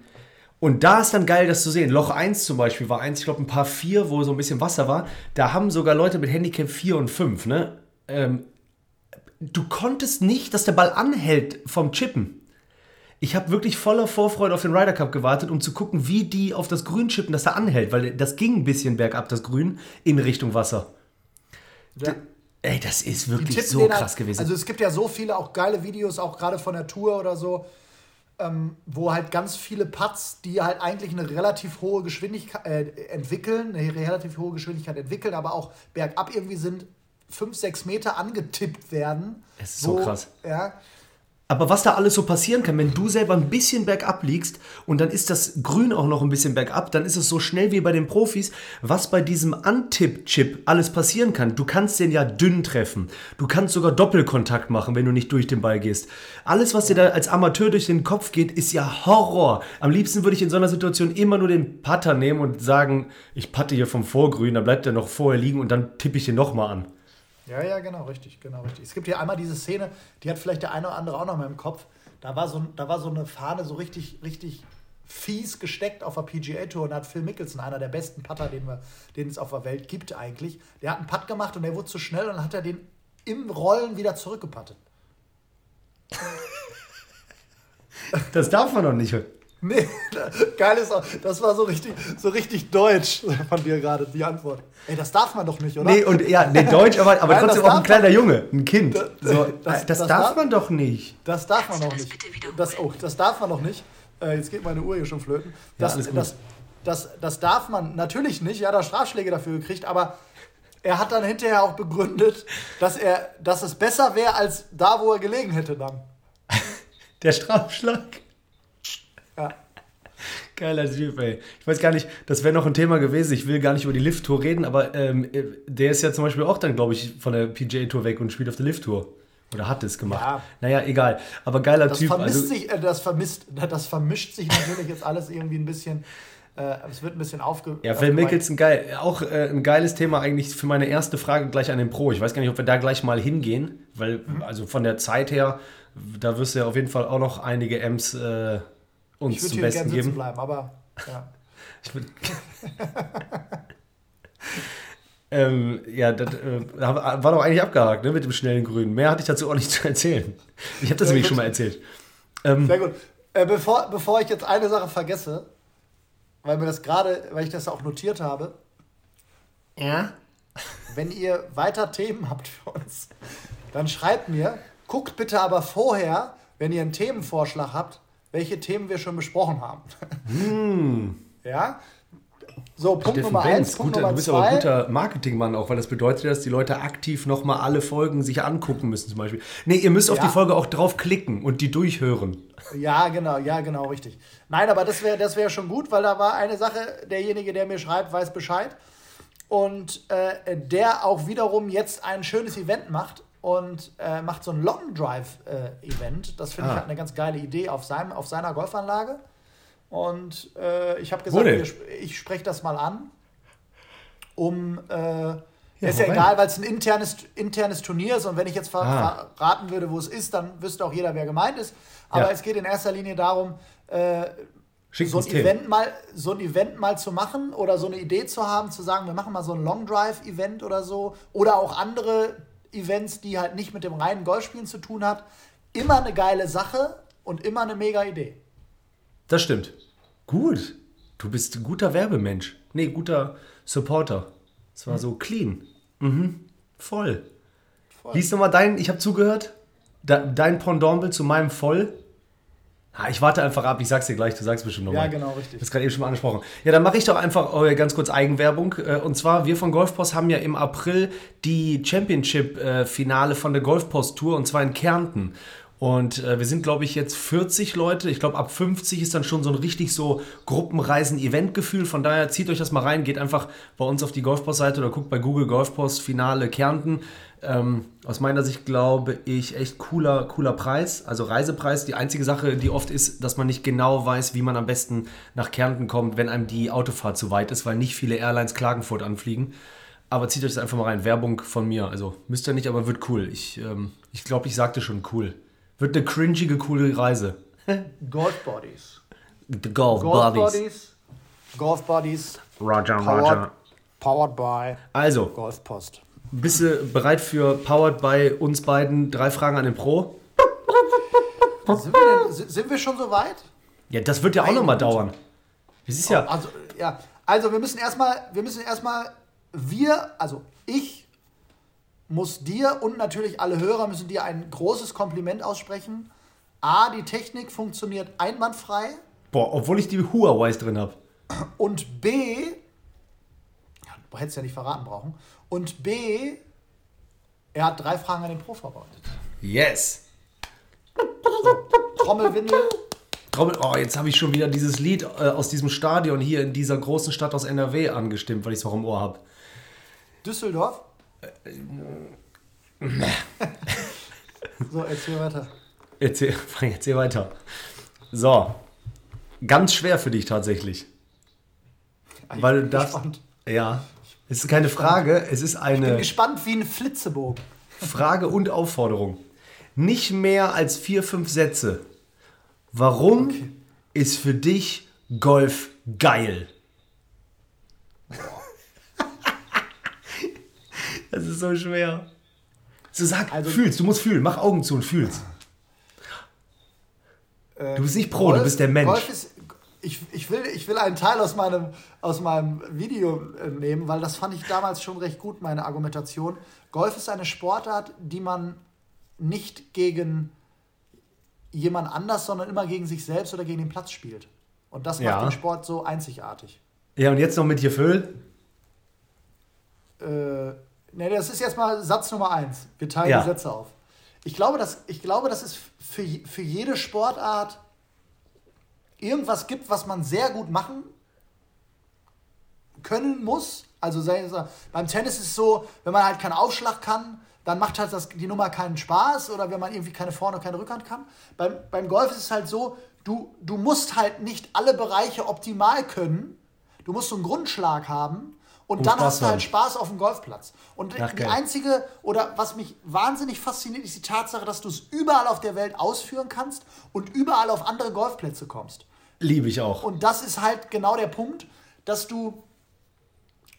und da ist dann geil, das zu sehen. Loch 1 zum Beispiel war eins, ich glaube, ein paar 4, wo so ein bisschen Wasser war. Da haben sogar Leute mit Handicap 4 und 5, ne? Ähm, du konntest nicht, dass der Ball anhält vom Chippen. Ich habe wirklich voller Vorfreude auf den Ryder Cup gewartet, um zu gucken, wie die auf das Grün chippen, dass er anhält, weil das ging ein bisschen bergab, das Grün, in Richtung Wasser. Ja. Ey, das ist wirklich so halt- krass gewesen. Also es gibt ja so viele auch geile Videos, auch gerade von der Tour oder so, ähm, wo halt ganz viele Putts, die halt eigentlich eine relativ hohe Geschwindigkeit äh, entwickeln, eine relativ hohe Geschwindigkeit entwickeln, aber auch bergab irgendwie sind, 5, 6 Meter angetippt werden. Es ist so krass. Ja, Aber was da alles so passieren kann, wenn du selber ein bisschen bergab liegst und dann ist das Grün auch noch ein bisschen bergab, dann ist es so schnell wie bei den Profis, was bei diesem Antip-Chip alles passieren kann. Du kannst den ja dünn treffen. Du kannst sogar Doppelkontakt machen, wenn du nicht durch den Ball gehst. Alles, was dir da als Amateur durch den Kopf geht, ist ja Horror. Am liebsten würde ich in so einer Situation immer nur den Putter nehmen und sagen, ich patte hier vom Vorgrün, dann bleibt er noch vorher liegen und dann tippe ich den nochmal an. Ja, ja, genau, richtig, genau, richtig. Es gibt hier einmal diese Szene, die hat vielleicht der eine oder andere auch noch mal im Kopf. Da war so, da war so eine Fahne so richtig, richtig fies gesteckt auf der PGA Tour und da hat Phil Mickelson, einer der besten Putter, den, wir, den es auf der Welt gibt eigentlich, der hat einen Putt gemacht und der wurde zu schnell und dann hat er den im Rollen wieder zurückgepattet. Das darf man doch nicht. Nee, geil ist auch, das war so richtig, so richtig deutsch von dir gerade, die Antwort. Ey, das darf man doch nicht, oder? Nee, und ja, nee, deutsch, aber, aber Nein, trotzdem auch ein kleiner Junge, ein Kind. Da- So, das- das, das darf darf- man doch nicht. Das darf man das nicht. Das, oh, das darf man noch nicht. Äh, jetzt geht meine Uhr hier schon flöten. Das, alles gut. das, das, das darf man natürlich nicht. Er hat da Strafschläge dafür gekriegt, aber er hat dann hinterher auch begründet, dass, er, dass es besser wäre als da, wo er gelegen hätte dann. Der Strafschlag. Ja. Geiler Typ, ey. Ich weiß gar nicht, das wäre noch ein Thema gewesen. Ich will gar nicht über die Lift-Tour reden, aber ähm, der ist ja zum Beispiel auch dann, glaube ich, von der PGA-Tour weg und spielt auf der Lift-Tour. Oder hat es gemacht. Ja. Naja, egal. Aber geiler Das Typ. vermisst Also, sich, äh, das vermisst, das vermischt sich natürlich jetzt alles irgendwie ein bisschen. Äh, es wird ein bisschen aufge. ja, Phil. Mickelson, geil. Auch äh, ein geiles Thema eigentlich für meine erste Frage gleich an den Pro. Ich weiß gar nicht, ob wir da gleich mal hingehen, weil, Mhm. also von der Zeit her, da wirst du ja auf jeden Fall auch noch einige M's äh, uns Ich würde zum Besten geben. bleiben, aber ja. Ich würd- ähm, ja, das äh, war doch eigentlich abgehakt, ne, mit dem schnellen Grün. Mehr hatte ich dazu auch nicht zu erzählen. Ich habe das nämlich gut. schon mal erzählt. Ähm, Sehr gut. Äh, bevor, bevor ich jetzt eine Sache vergesse, weil mir das gerade, weil ich das auch notiert habe, ja? wenn ihr weiter Themen habt für uns, dann schreibt mir, guckt bitte aber vorher, wenn ihr einen Themenvorschlag habt, welche Themen wir schon besprochen haben. Ja? So, Punkt Steffen Nummer eins, Benz, Punkt guter, Nummer du bist aber ein zwei. guter Marketingmann auch, weil das bedeutet, dass die Leute aktiv nochmal alle Folgen sich angucken müssen zum Beispiel. Nee, ihr müsst auf Ja. die Folge auch draufklicken und die durchhören. Ja, genau, ja, genau, richtig. Nein, aber das wäre das wär schon gut, weil da war eine Sache, derjenige, der mir schreibt, weiß Bescheid. Und äh, der auch wiederum jetzt ein schönes Event macht und äh, macht so ein Long Drive äh, Event. Das finde Ah. ich hat eine ganz geile Idee auf, seinem, auf seiner Golfanlage. Und äh, ich habe gesagt, wir ich spreche das mal an, um. Äh, Ja, ist ja egal, weil es ein internes, internes Turnier ist und wenn ich jetzt ver Ah. verraten würde, wo es ist, dann wüsste auch jeder, wer gemeint ist. Aber Ja. es geht in erster Linie darum, äh, so ein. Event mal, so ein Event mal zu machen oder so eine Idee zu haben, zu sagen, wir machen mal so ein Long Drive-Event oder so. Oder auch andere Events, die halt nicht mit dem reinen Golfspielen zu tun hat. Immer eine geile Sache und immer eine mega Idee. Das stimmt. Gut. Du bist ein guter Werbemensch. Nee, guter Supporter. Es war so clean. Mhm. Voll. Voll. Lies nochmal dein, ich habe zugehört, dein Pendant zu meinem Voll. Ah, ich warte einfach ab, ich sag's dir gleich, du sagst bestimmt nochmal. Ja, genau, richtig. Das gerade eben schon mal angesprochen. Ja, dann mache ich doch einfach äh, ganz kurz Eigenwerbung. Äh, Und zwar, wir von Golfpost haben ja im April die Championship-Finale von der Golfpost-Tour und zwar in Kärnten. Und äh, wir sind, glaube ich, jetzt 40 Leute. Ich glaube, ab 50 ist dann schon so ein richtig so Gruppenreisen-Event-Gefühl. Von daher zieht euch das mal rein. Geht einfach bei uns auf die Golfpost-Seite oder guckt bei Google Golfpost Finale Kärnten. Ähm, aus meiner Sicht glaube ich echt cooler, cooler Preis. Also Reisepreis. Die einzige Sache, die oft ist, dass man nicht genau weiß, wie man am besten nach Kärnten kommt, wenn einem die Autofahrt zu weit ist, weil nicht viele Airlines Klagenfurt anfliegen. Aber zieht euch das einfach mal rein. Werbung von mir. Also müsst ihr nicht, aber wird cool. Ich ähm, ich, glaube, ich sagte schon cool. Wird eine cringige, coole Reise. Golf Bodies. The Golf, Golf. Bodies. Golf Bodies. Roger, Powered, powered by Also, Golfpost. Bist du bereit für Powered bei uns beiden? Drei Fragen an den Pro? Sind wir, denn, si- sind wir schon so weit? Ja, das wird ja auch nochmal dauern. Es ist ja. Also, ja. Also, wir müssen erstmal, wir müssen erstmal, wir, also ich muss dir und natürlich alle Hörer müssen dir ein großes Kompliment aussprechen. A, die Technik funktioniert einwandfrei Boah, obwohl ich die Huawei's drin habe. und B, du hättest ja nicht verraten brauchen, und B, er hat drei Fragen an den Pro vorbereitet. Yes. So, Trommelwindel. Trommel, oh, jetzt habe ich schon wieder dieses Lied äh, aus diesem Stadion hier in dieser großen Stadt aus NRW angestimmt, weil ich es noch im Ohr habe. Düsseldorf. so, erzähl weiter. Erzähl, Frank, erzähl weiter. So. Ganz schwer für dich tatsächlich. Ich Weil du gespannt. Ja. Es ist keine Frage, es ist Ich bin eine gespannt wie ein Flitzebogen. Frage und Aufforderung. Nicht mehr als vier, fünf Sätze. Warum Okay. ist für dich Golf geil? das ist so schwer. So sag, Also- fühlst, du musst fühlen, mach Augen zu und fühlst. Äh, Du bist nicht Pro, du bist der Mensch. Golf ist, ich, ich, will, ich will einen Teil aus meinem, aus meinem Video äh, nehmen, weil das fand ich damals schon recht gut, meine Argumentation. Golf ist eine Sportart, die man nicht gegen jemand anders, sondern immer gegen sich selbst oder gegen den Platz spielt. Und das macht Ja. den Sport so einzigartig. Ja, und jetzt noch mit dir Föhl. Äh, ne, das ist jetzt mal Satz Nummer eins. Wir teilen Ja. die Sätze auf. Ich glaube, dass, ich glaube, dass es für, für jede Sportart irgendwas gibt, was man sehr gut machen können muss. Also sei- beim Tennis ist es so, wenn man halt keinen Aufschlag kann, dann macht halt das, die Nummer keinen Spaß oder wenn man irgendwie keine Vorne- und keine Rückhand kann. Beim, beim Golf ist es halt so, du, du musst halt nicht alle Bereiche optimal können. Du musst so einen Grundschlag haben und dann hast du halt. Spaß auf dem Golfplatz. Und Ach, die geil. einzige, oder was mich wahnsinnig fasziniert, ist die Tatsache, dass du es überall auf der Welt ausführen kannst und überall auf andere Golfplätze kommst. Liebe ich auch. Und das ist halt genau der Punkt, dass du,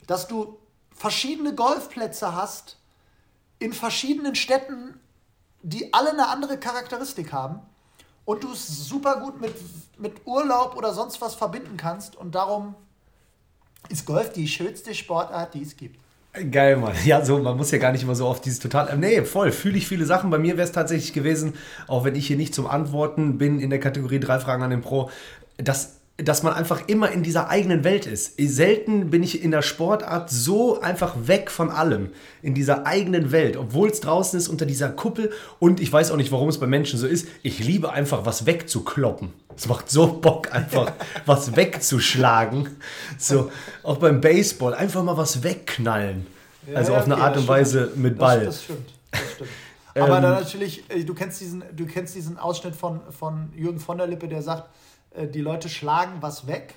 dass du verschiedene Golfplätze hast in verschiedenen Städten, die alle eine andere Charakteristik haben und du es super gut mit, mit Urlaub oder sonst was verbinden kannst und darum ist Golf die schönste Sportart, die es gibt. Geil, Mann. Ja, so, man muss ja gar nicht immer so auf dieses total. Nee, voll, fühle ich viele Sachen. Bei mir wäre es tatsächlich gewesen, auch wenn ich hier nicht zum Antworten bin in der Kategorie drei Fragen an den Pro, dass, dass man einfach immer in dieser eigenen Welt ist. Selten bin ich in der Sportart so einfach weg von allem. In dieser eigenen Welt, obwohl es draußen ist unter dieser Kuppel. Und ich weiß auch nicht, warum es bei Menschen so ist. Ich liebe einfach, was wegzukloppen. Es macht so Bock, einfach was wegzuschlagen. So, auch beim Baseball, einfach mal was wegknallen. Also Ja, auf eine okay, Art das und Weise stimmt. mit Das- Ball. Das, stimmt. Das stimmt. Aber Ähm, dann natürlich, äh, du kennst diesen, du kennst diesen Ausschnitt von, von Jürgen von der Lippe, der sagt, äh, die Leute schlagen was weg,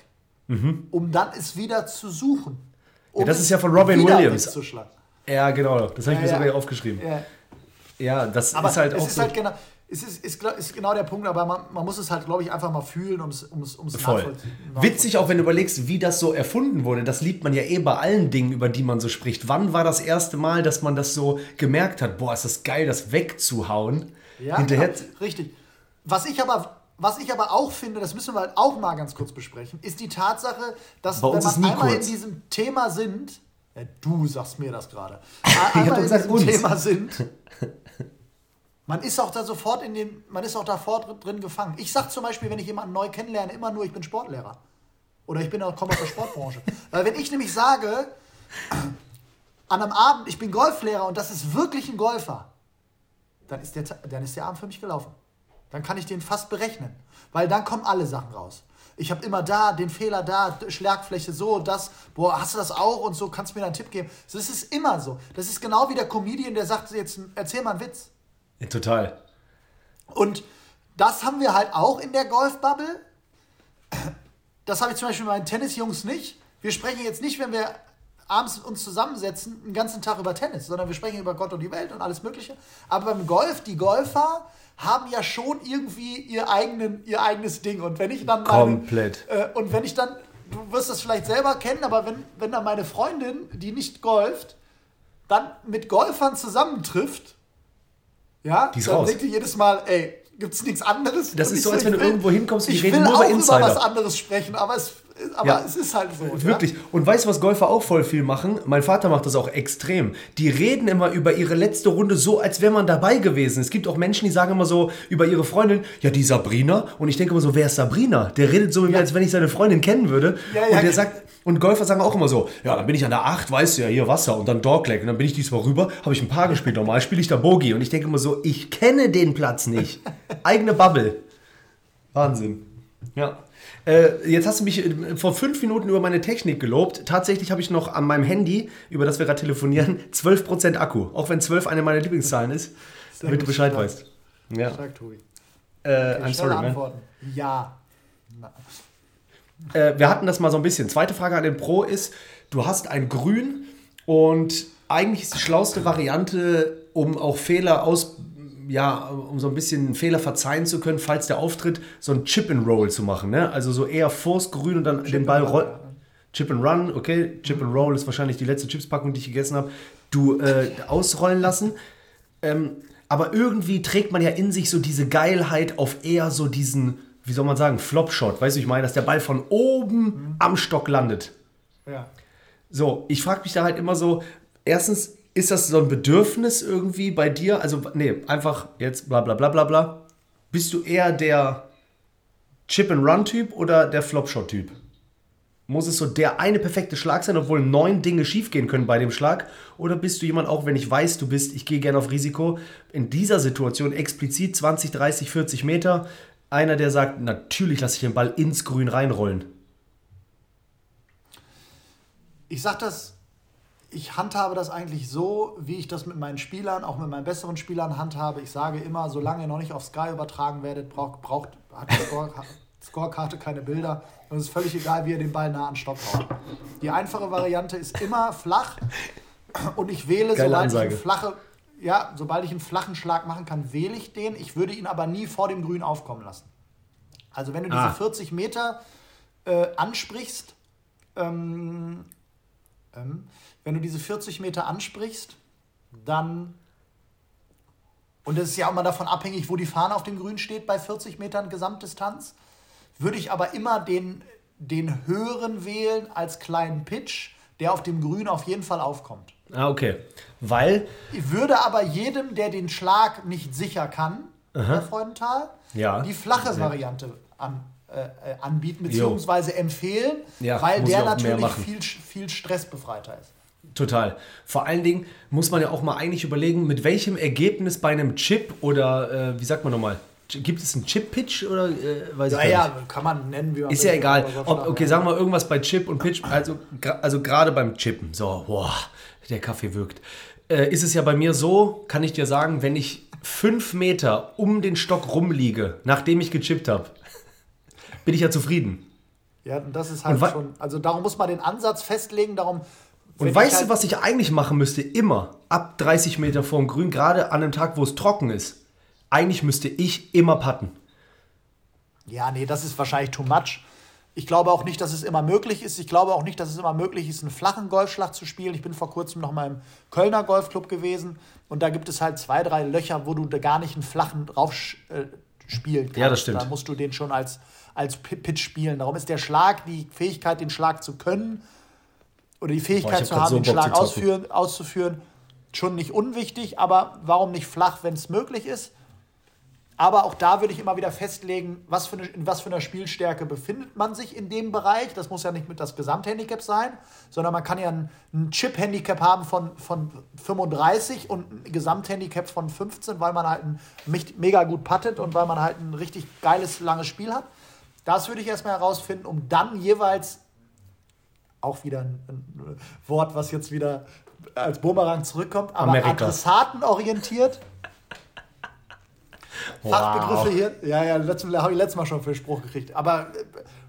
um dann es wieder zu suchen. Um Mhm. Ja, das ist ja von Robin Williams. Ja, genau. Das habe ich Ja, mir ja. sogar hier aufgeschrieben. Ja. Ja, das Aber ist halt es auch ist so. halt genau, es ist, ist, ist genau der Punkt, aber man, man muss es halt, glaube ich, einfach mal fühlen, um es, um es, um es Voll. nachvollziehen- Witzig auch, wenn du überlegst, wie das so erfunden wurde. Das liebt man ja eh bei allen Dingen, über die man so spricht. Wann war das erste Mal, dass man das so gemerkt hat? Boah, ist das geil, das wegzuhauen. Ja, Hinterher. genau, richtig. Was ich aber was ich aber auch finde, das müssen wir halt auch mal ganz kurz besprechen, ist die Tatsache, dass wenn nie einmal kurz. in diesem Thema sind, ja, du sagst mir das gerade, einmal in diesem uns. Thema sind, man ist auch da sofort in dem, man ist auch da fort drin gefangen. Ich sag zum Beispiel, wenn ich jemanden neu kennenlerne, immer nur, ich bin Sportlehrer. Oder ich bin auch, komme aus der Sportbranche. Weil wenn ich nämlich sage, an einem Abend, ich bin Golflehrer und das ist wirklich ein Golfer, dann ist der, dann ist der Abend für mich gelaufen. Dann kann ich den fast berechnen. Weil dann kommen alle Sachen raus. Ich habe immer da den Fehler da, Schlagfläche so, das, boah, hast du das auch und so, kannst du mir da einen Tipp geben. Das ist immer so. Das ist genau wie der Comedian, der sagt, jetzt erzähl mal einen Witz. Ja, total. Und das haben wir halt auch in der Golfbubble. Das habe ich zum Beispiel bei den Tennisjungs nicht. Wir sprechen jetzt nicht, wenn wir abends uns zusammensetzen, den ganzen Tag über Tennis, sondern wir sprechen über Gott und die Welt und alles Mögliche. Aber beim Golf, die Golfer haben ja schon irgendwie ihr, eigenen, ihr eigenes Ding. Und wenn ich dann meine, Komplett. äh, und wenn ich dann, du wirst das vielleicht selber kennen, aber wenn, wenn dann meine Freundin, die nicht golft, dann mit Golfern zusammentrifft, ja, Die ist dann raus. denkt die jedes Mal, ey, gibt's nichts anderes? Das ist so, als wenn du irgendwo hinkommst und die ich reden will nur auch über Insider. über was anderes sprechen, aber es, aber Ja. es ist halt so. Wirklich. Und weißt du, was Golfer auch voll viel machen? Mein Vater macht das auch extrem. Die reden immer über ihre letzte Runde so, als wäre man dabei gewesen. Es gibt auch Menschen, die sagen immer so über ihre Freundin, ja, die Sabrina. Und ich denke immer so, wer ist Sabrina? Der redet so, als wenn ich seine Freundin kennen würde. Ja, ja. Und der sagt, und Golfer sagen auch immer so, ja, dann bin ich an der 8, weißt du ja, hier Wasser und dann Dogleg. Und dann bin ich diesmal rüber, habe ich ein Paar gespielt. Normal spiele ich da Bogey. Und ich denke immer so, ich kenne den Platz nicht. Eigene Bubble. Wahnsinn. Ja. Äh, jetzt hast du mich äh, vor fünf Minuten über meine Technik gelobt. Tatsächlich habe ich noch an meinem Handy, über das wir gerade telefonieren, 12% Akku. Auch wenn 12 eine meiner Lieblingszahlen ist, Sehr damit du Bescheid stark. weißt. Ja. Sag, Tobi. Äh, I'm Schnelle sorry, man. Antworten. Ja. Na, Äh, wir hatten das mal so ein bisschen. Zweite Frage an den Pro ist, du hast ein Grün und eigentlich ist die schlauste Variante, um auch Fehler aus, ja, um so ein bisschen Fehler verzeihen zu können, falls der auftritt, so ein Chip and Roll zu machen. Ne? Also so eher vors Grün und dann den and Ball Run, roll. ja. Chip and Run, okay. Chip and Roll ist wahrscheinlich die letzte Chipspackung, die ich gegessen habe. Du äh, ausrollen lassen. Ähm, aber irgendwie trägt man ja in sich so diese Geilheit auf eher so diesen, wie soll man sagen, Flop-Shot. Weißt du, ich meine, dass der Ball von oben am Stock landet. ja. So, ich frage mich da halt immer so, erstens, ist das so ein Bedürfnis irgendwie bei dir? Also, nee, einfach jetzt bla bla bla bla bla. Bist du eher der Chip-and-Run-Typ oder der Flop-Shot-Typ? Muss es so der eine perfekte Schlag sein, obwohl neun Dinge schiefgehen können bei dem Schlag? Oder bist du jemand, auch wenn ich weiß, du bist, ich gehe gerne auf Risiko, in dieser Situation explizit 20, 30, 40 Meter, einer, der sagt, natürlich lasse ich den Ball ins Grün reinrollen? Ich sag das, ich handhabe das eigentlich so, wie ich das mit meinen Spielern, auch mit meinen besseren Spielern handhabe. Ich sage immer, solange ihr noch nicht auf Sky übertragen werdet, braucht, braucht hat die Score, Scorekarte keine Bilder. Und es ist völlig egal, wie ihr den Ball nah an Stock haut. Die einfache Variante ist immer flach. Und ich wähle, Geile sobald ich, einen flache, ja, sobald ich einen flachen Schlag machen kann, wähle ich den. Ich würde ihn aber nie vor dem Grün aufkommen lassen. Also wenn du diese Ah. 40 Meter äh, ansprichst, ähm, ähm, wenn du diese 40 Meter ansprichst, dann, und es ist ja auch mal davon abhängig, wo die Fahne auf dem Grün steht bei 40 Metern Gesamtdistanz, würde ich aber immer den, den höheren wählen als kleinen Pitch, der auf dem Grün auf jeden Fall aufkommt. Ah, okay. Weil, Ich würde aber jedem, der den Schlag nicht sicher kann, Herr Freudenthal, Ja. die flache Variante an, äh, äh, anbieten bzw. empfehlen, Ja, weil der natürlich viel, viel stressbefreiter ist. Total. Vor allen Dingen muss man ja auch mal eigentlich überlegen, mit welchem Ergebnis bei einem Chip oder äh, wie sagt man nochmal? Gibt es einen Chip-Pitch oder äh, weiß ich Ja, ja, nicht. kann man nennen, wie man Ist ja egal. Ob, okay, sagen wir irgendwas bei Chip und Pitch, also, also gerade beim Chippen, so, boah, der Kaffee wirkt. Äh, ist es ja bei mir so, kann ich dir sagen, wenn ich fünf Meter um den Stock rumliege, nachdem ich gechippt habe, bin ich ja zufrieden. Ja, das ist halt schon, also darum muss man den Ansatz festlegen, darum. Und ich weißt halt, du, was ich eigentlich machen müsste? Immer ab 30 Meter vorm Grün, gerade an einem Tag, wo es trocken ist. Eigentlich müsste ich immer putten. Ja, nee, das ist wahrscheinlich too much. Ich glaube auch nicht, dass es immer möglich ist. Ich glaube auch nicht, dass es immer möglich ist, einen flachen Golfschlag zu spielen. Ich bin vor kurzem noch mal im Kölner Golfclub gewesen und da gibt es halt zwei, drei Löcher, wo du da gar nicht einen flachen drauf äh, spielen kannst. Ja, das stimmt. Da musst du den schon als, als Pi- Pitch spielen. Darum ist der Schlag, die Fähigkeit, den Schlag zu können oder die Fähigkeit hab zu haben, so den Schlag ausführen, auszuführen, schon nicht unwichtig. Aber warum nicht flach, wenn es möglich ist? Aber auch da würde ich immer wieder festlegen, was für eine, in was für einer Spielstärke befindet man sich in dem Bereich. Das muss ja nicht mit das Gesamthandicap sein, sondern man kann ja ein, ein Chip-Handicap haben von, von 35 und ein Gesamthandicap von 15, weil man halt ein, mega gut puttet und weil man halt ein richtig geiles, langes Spiel hat. Das würde ich erstmal herausfinden, um dann jeweils auch wieder ein, ein Wort, was jetzt wieder als Bumerang zurückkommt, aber Amerika. adressatenorientiert. Fachbegriffe hier. Ja, ja, habe ich letztes Mal schon für Spruch gekriegt. Aber,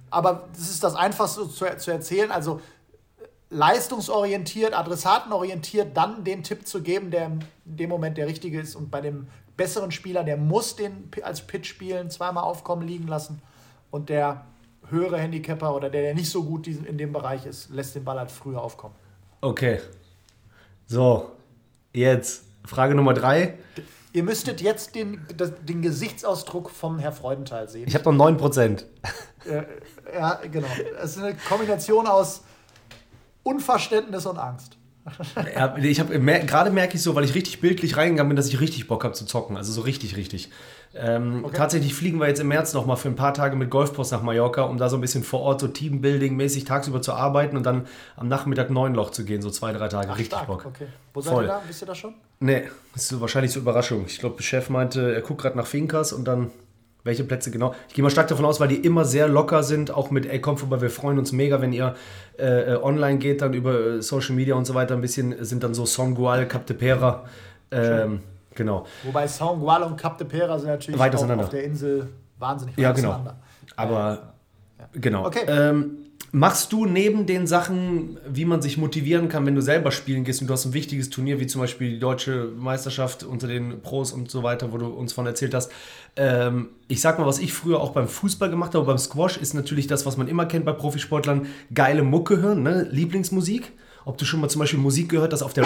aber das ist das Einfachste zu, zu erzählen. Also leistungsorientiert, adressatenorientiert, dann den Tipp zu geben, der in dem Moment der richtige ist. Und bei dem besseren Spieler, der muss den als Pitch spielen, zweimal aufkommen liegen lassen. Und der höhere Handicapper oder der, der nicht so gut in dem Bereich ist, lässt den Ball halt früher aufkommen. Okay. So, jetzt Frage Nummer drei. Ihr müsstet jetzt den, den Gesichtsausdruck vom Herr Freudenthal sehen. Ich habe noch 9%. Ja, genau. Es ist eine Kombination aus Unverständnis und Angst. Ja, ich habe gerade merke ich so, weil ich richtig bildlich reingegangen bin, dass ich richtig Bock habe zu zocken. Also so richtig, richtig. Ähm, okay. Tatsächlich fliegen wir jetzt im März noch mal für ein paar Tage mit Golfpost nach Mallorca, um da so ein bisschen vor Ort so Teambuilding-mäßig tagsüber zu arbeiten und dann am Nachmittag neun Loch zu gehen, so zwei, drei Tage. Ach, richtig stark. Bock. Okay. Wo seid Voll. ihr da? Wisst ihr das schon? Nee, das ist wahrscheinlich so Überraschung. Ich glaube, der Chef meinte, er guckt gerade nach Finkers und dann welche Plätze genau? Ich gehe mal stark davon aus, weil die immer sehr locker sind, auch mit, ey, komm vorbei, wir freuen uns mega, wenn ihr äh, äh online geht, dann über äh, Social Media und so weiter ein bisschen, sind dann so Songual, Cap de Pera. Ähm, genau. Wobei Songual und Cap de Pera sind natürlich weit auseinander. auf der Insel wahnsinnig weit ja, genau. auseinander. Aber, ja. genau. Okay. Ähm, Machst du neben den Sachen, wie man sich motivieren kann, wenn du selber spielen gehst und du hast ein wichtiges Turnier, wie zum Beispiel die deutsche Meisterschaft unter den Pros und so weiter, wo du uns von erzählt hast. Ähm, ich sag mal, was ich früher auch beim Fußball gemacht habe, beim Squash, ist natürlich das, was man immer kennt bei Profisportlern, geile Mucke hören, ne? Lieblingsmusik. Ob du schon mal zum Beispiel Musik gehört hast auf der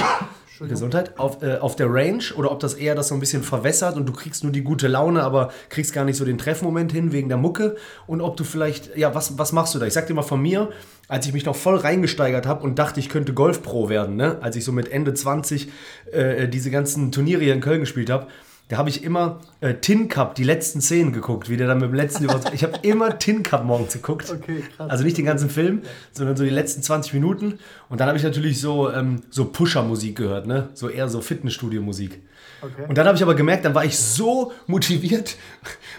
Gesundheit, auf, äh, auf der Range oder ob das eher das so ein bisschen verwässert und du kriegst nur die gute Laune, aber kriegst gar nicht so den Treffmoment hin wegen der Mucke und ob du vielleicht, ja, was, was machst du da? Ich sag dir mal von mir, als ich mich noch voll reingesteigert habe und dachte, ich könnte Golf-Pro werden, ne? als ich so mit Ende 20 äh, diese ganzen Turniere hier in Köln gespielt habe, da habe ich immer äh, Tin Cup, die letzten Szenen geguckt, wie der dann mit dem letzten über. Ich habe immer Tin Cup morgens geguckt. Okay, krass. Also nicht den ganzen Film, sondern so die letzten 20 Minuten. Und dann habe ich natürlich so, ähm, so Pusher-Musik gehört, ne? So eher so Fitnessstudio-Musik. Okay. Und dann habe ich aber gemerkt, dann war ich so motiviert,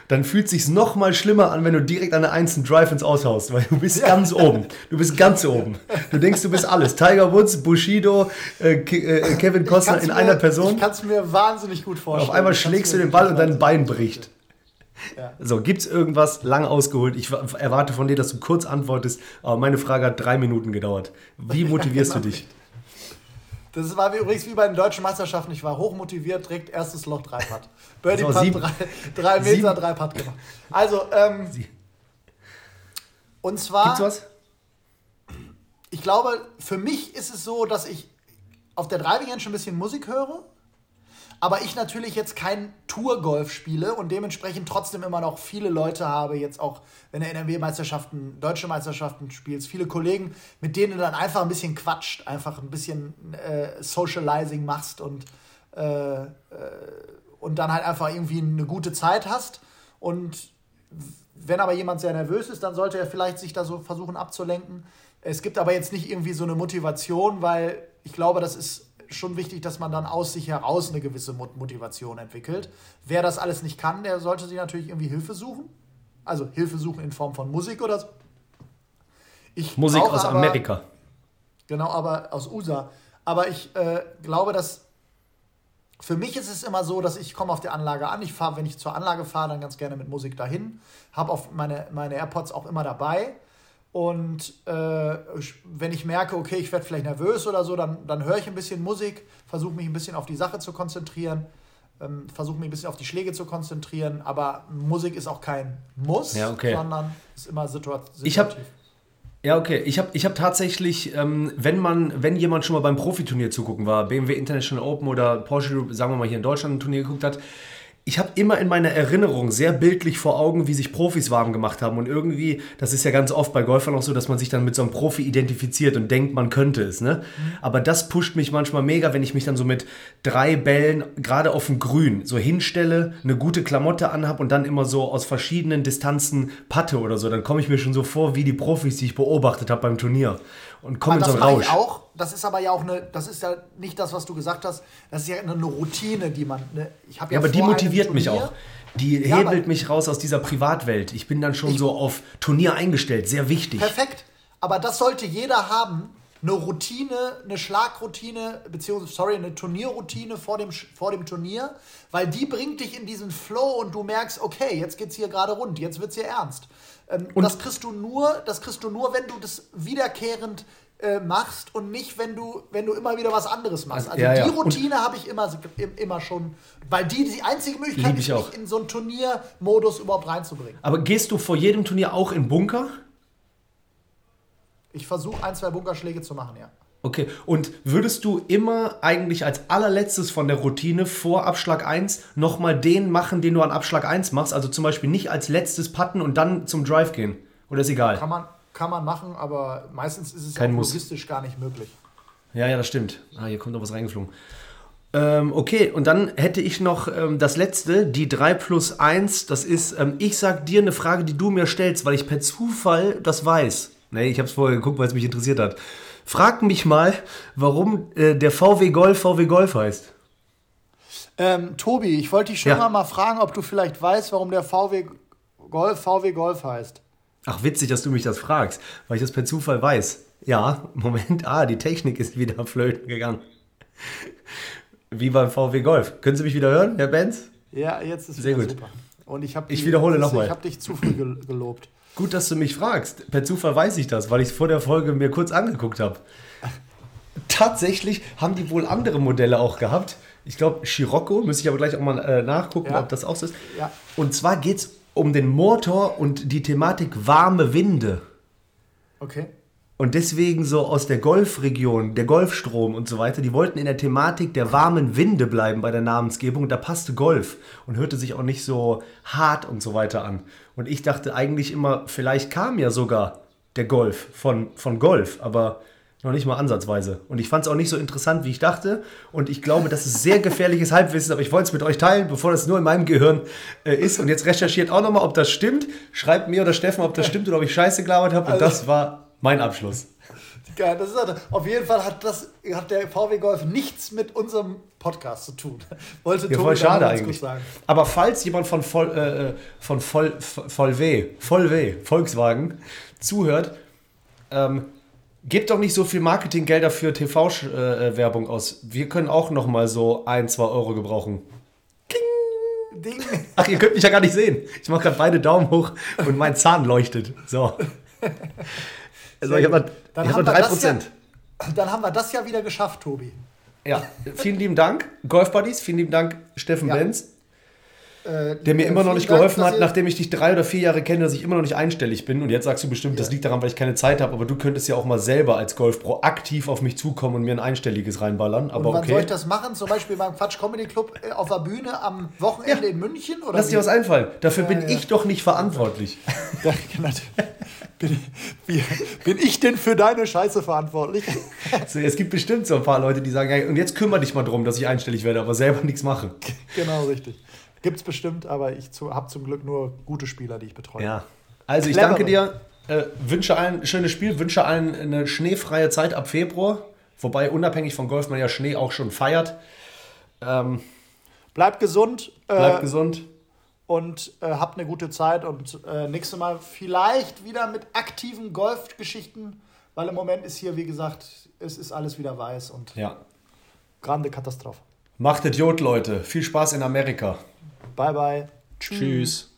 dann fühlt es sich noch mal schlimmer an, wenn du direkt an der einzelnen Drive ins Aushaust, weil du bist ja. ganz oben. Du bist ganz oben. Du denkst, du bist alles. Tiger Woods, Bushido, äh, äh Kevin Costner in mir, einer Person. Ich kann es mir wahnsinnig gut vorstellen. Auf einmal schlägst du den Ball und dein Bein bricht. Ja. So, gibt es irgendwas lang ausgeholt? Ich erwarte von dir, dass du kurz antwortest, aber meine Frage hat drei Minuten gedauert. Wie motivierst du dich? Das war übrigens wie bei den deutschen Meisterschaften. Ich war hochmotiviert, direkt erstes Loch, drei Putt. Birdie Putt, sieben, drei, drei Meter, sieben. drei Putt gemacht. Also, ähm, und zwar. Gibt's was? Ich glaube, für mich ist es so, dass ich auf der Driving Range ein bisschen Musik höre aber ich natürlich jetzt kein Tour-Golf spiele und dementsprechend trotzdem immer noch viele Leute habe, jetzt auch, wenn du NRW-Meisterschaften, deutsche Meisterschaften spielst, viele Kollegen, mit denen du dann einfach ein bisschen quatscht, einfach ein bisschen äh, Socializing machst und, äh, äh, und dann halt einfach irgendwie eine gute Zeit hast. Und wenn aber jemand sehr nervös ist, dann sollte er vielleicht sich da so versuchen abzulenken. Es gibt aber jetzt nicht irgendwie so eine Motivation, weil ich glaube, das ist schon wichtig, dass man dann aus sich heraus eine gewisse Motivation entwickelt. Wer das alles nicht kann, der sollte sich natürlich irgendwie Hilfe suchen. Also Hilfe suchen in Form von Musik oder so. Ich Musik aus aber, Amerika. Genau, aber aus USA. Aber ich äh, glaube, dass für mich ist es immer so, dass ich komme auf der Anlage an. Ich fahre, wenn ich zur Anlage fahre, dann ganz gerne mit Musik dahin. Habe auf meine, meine AirPods auch immer dabei. Und äh, wenn ich merke, okay, ich werde vielleicht nervös oder so, dann, dann höre ich ein bisschen Musik, versuche mich ein bisschen auf die Sache zu konzentrieren, ähm, versuche mich ein bisschen auf die Schläge zu konzentrieren. Aber Musik ist auch kein Muss, ja, okay. sondern ist immer situativ. Ich habe ja, okay. Ich habe ich hab tatsächlich, ähm, wenn man, wenn jemand schon mal beim Profiturnier zugucken war, BMW International Open oder Porsche, sagen wir mal hier in Deutschland ein Turnier geguckt hat, ich habe immer in meiner Erinnerung sehr bildlich vor Augen, wie sich Profis warm gemacht haben. Und irgendwie, das ist ja ganz oft bei Golfern auch so, dass man sich dann mit so einem Profi identifiziert und denkt, man könnte es. Ne? Mhm. Aber das pusht mich manchmal mega, wenn ich mich dann so mit drei Bällen gerade auf dem Grün so hinstelle, eine gute Klamotte anhab und dann immer so aus verschiedenen Distanzen patte oder so. Dann komme ich mir schon so vor, wie die Profis, die ich beobachtet habe beim Turnier und kommen in so einen Rausch. Auch. Das ist aber ja auch eine, das ist ja nicht das, was du gesagt hast. Das ist ja eine Routine, die man. Ne, ich habe ja, ja aber die motiviert mich auch. Die ja, hebelt mich raus aus dieser Privatwelt. Ich bin dann schon ich, so auf Turnier eingestellt. Sehr wichtig. Perfekt. Aber das sollte jeder haben. Eine Routine, eine Schlagroutine, beziehungsweise, sorry, eine Turnierroutine vor dem, vor dem Turnier, weil die bringt dich in diesen Flow und du merkst, okay, jetzt geht's hier gerade rund, jetzt wird's hier ernst. Ähm, und das kriegst du nur, das kriegst du nur, wenn du das wiederkehrend äh, machst und nicht, wenn du, wenn du immer wieder was anderes machst. Also ja, die ja. Routine habe ich immer, immer schon, weil die die einzige Möglichkeit ist, mich in so einen Turniermodus überhaupt reinzubringen. Aber gehst du vor jedem Turnier auch in Bunker? Ich versuche ein, zwei Bunkerschläge zu machen, ja. Okay, und würdest du immer eigentlich als allerletztes von der Routine vor Abschlag 1 nochmal den machen, den du an Abschlag 1 machst? Also zum Beispiel nicht als letztes putten und dann zum Drive gehen? Oder ist egal? Kann man, kann man machen, aber meistens ist es Kein logistisch gar nicht möglich. Ja, ja, das stimmt. Ah, hier kommt noch was reingeflogen. Ähm, okay, und dann hätte ich noch ähm, das letzte, die 3 plus 1. Das ist, ähm, ich sag dir eine Frage, die du mir stellst, weil ich per Zufall das weiß. Nee, ich habe es vorher geguckt, weil es mich interessiert hat. Frag mich mal, warum äh, der VW Golf VW Golf heißt. Ähm, Tobi, ich wollte dich schon Ja. mal, fragen, ob du vielleicht weißt, warum der VW Golf VW Golf heißt. Ach, witzig, dass du mich das fragst, weil ich das per Zufall weiß. Ja, Moment, ah, die Technik ist wieder flöten gegangen. Wie beim VW Golf. Können Sie mich wieder hören, Herr Benz? Ja, jetzt ist gut. super. Und ich habe Ich wiederhole noch mal. Ich habe dich zu früh gel- gelobt. Gut, dass du mich fragst. Per Zufall weiß ich das, weil ich es vor der Folge mir kurz angeguckt habe. Tatsächlich haben die wohl andere Modelle auch gehabt. Ich glaube, Scirocco, müsste ich aber gleich auch mal äh, nachgucken, Ja. ob das auch so ist. Ja. Und zwar geht es um den Motor und die Thematik warme Winde. Okay. Und deswegen so aus der Golfregion, der Golfstrom und so weiter, die wollten in der Thematik der warmen Winde bleiben bei der Namensgebung. Und da passte Golf und hörte sich auch nicht so hart und so weiter an. Und ich dachte eigentlich immer, vielleicht kam ja sogar der Golf von, von Golf, aber noch nicht mal ansatzweise. Und ich fand es auch nicht so interessant, wie ich dachte. Und ich glaube, das ist sehr gefährliches Halbwissen, aber ich wollte es mit euch teilen, bevor das nur in meinem Gehirn äh, ist. Und jetzt recherchiert auch nochmal, ob das stimmt. Schreibt mir oder Steffen, ob das stimmt oder ob ich Scheiße gelabert habe. Und Also- das war mein Abschluss. Ja, das ist, halt- auf jeden Fall hat, das, hat der VW Golf nichts mit unserem Podcast zu tun. Wollte Ja, Tobi voll schade eigentlich. sagen. Aber falls jemand von voll, äh, von voll, voll W, voll W, Volkswagen zuhört, ähm, gebt doch nicht so viel Marketinggelder für TV-Werbung aus. Wir können auch noch mal so ein, zwei Euro gebrauchen. Ding. Ach, ihr könnt mich ja gar nicht sehen. Ich mache gerade beide Daumen hoch und mein Zahn leuchtet. So. Also ich habe Dann noch, hab haben noch wir 3%. das ja- Dann haben wir das ja wieder geschafft, Tobi. Ja, vielen lieben Dank, Golf Buddies. Vielen lieben Dank, Steffen Ja. Benz. Äh, Der mir äh, immer noch nicht Dank, geholfen dass hat, nachdem ich dich drei oder vier Jahre kenne, dass ich immer noch nicht einstellig bin. Und jetzt sagst du bestimmt, das Ja. liegt daran, weil ich keine Zeit habe. Aber du könntest ja auch mal selber als Golfpro aktiv auf mich zukommen und mir ein einstelliges reinballern. Und Aber wann soll ich okay. das machen? Zum Beispiel beim Quatsch Comedy Club äh, auf der Bühne am Wochenende Ja. in München? Oder Lass wie? dir was einfallen. Dafür bin ja. ich doch nicht verantwortlich. Ja, genau. bin, bin ich denn für deine Scheiße verantwortlich? So, es gibt bestimmt so ein paar Leute, die sagen, und jetzt kümmere dich mal drum, dass ich einstellig werde, aber selber nichts mache. genau, richtig. Gibt's bestimmt, aber ich zu, habe zum Glück nur gute Spieler, die ich betreue. Ja. Also ich Clever. danke dir, äh, wünsche allen ein schönes Spiel, wünsche allen eine schneefreie Zeit ab Februar. Wobei unabhängig von Golf man ja Schnee auch schon feiert. Ähm, Bleibt gesund äh, bleibt gesund. und äh, habt eine gute Zeit und äh, nächstes Mal vielleicht wieder mit aktiven Golfgeschichten, weil im Moment ist hier, wie gesagt, es ist alles wieder weiß und Ja. grande Katastrophe. Macht Idiot, Leute. Viel Spaß in Amerika. Bye, bye. Tschüss.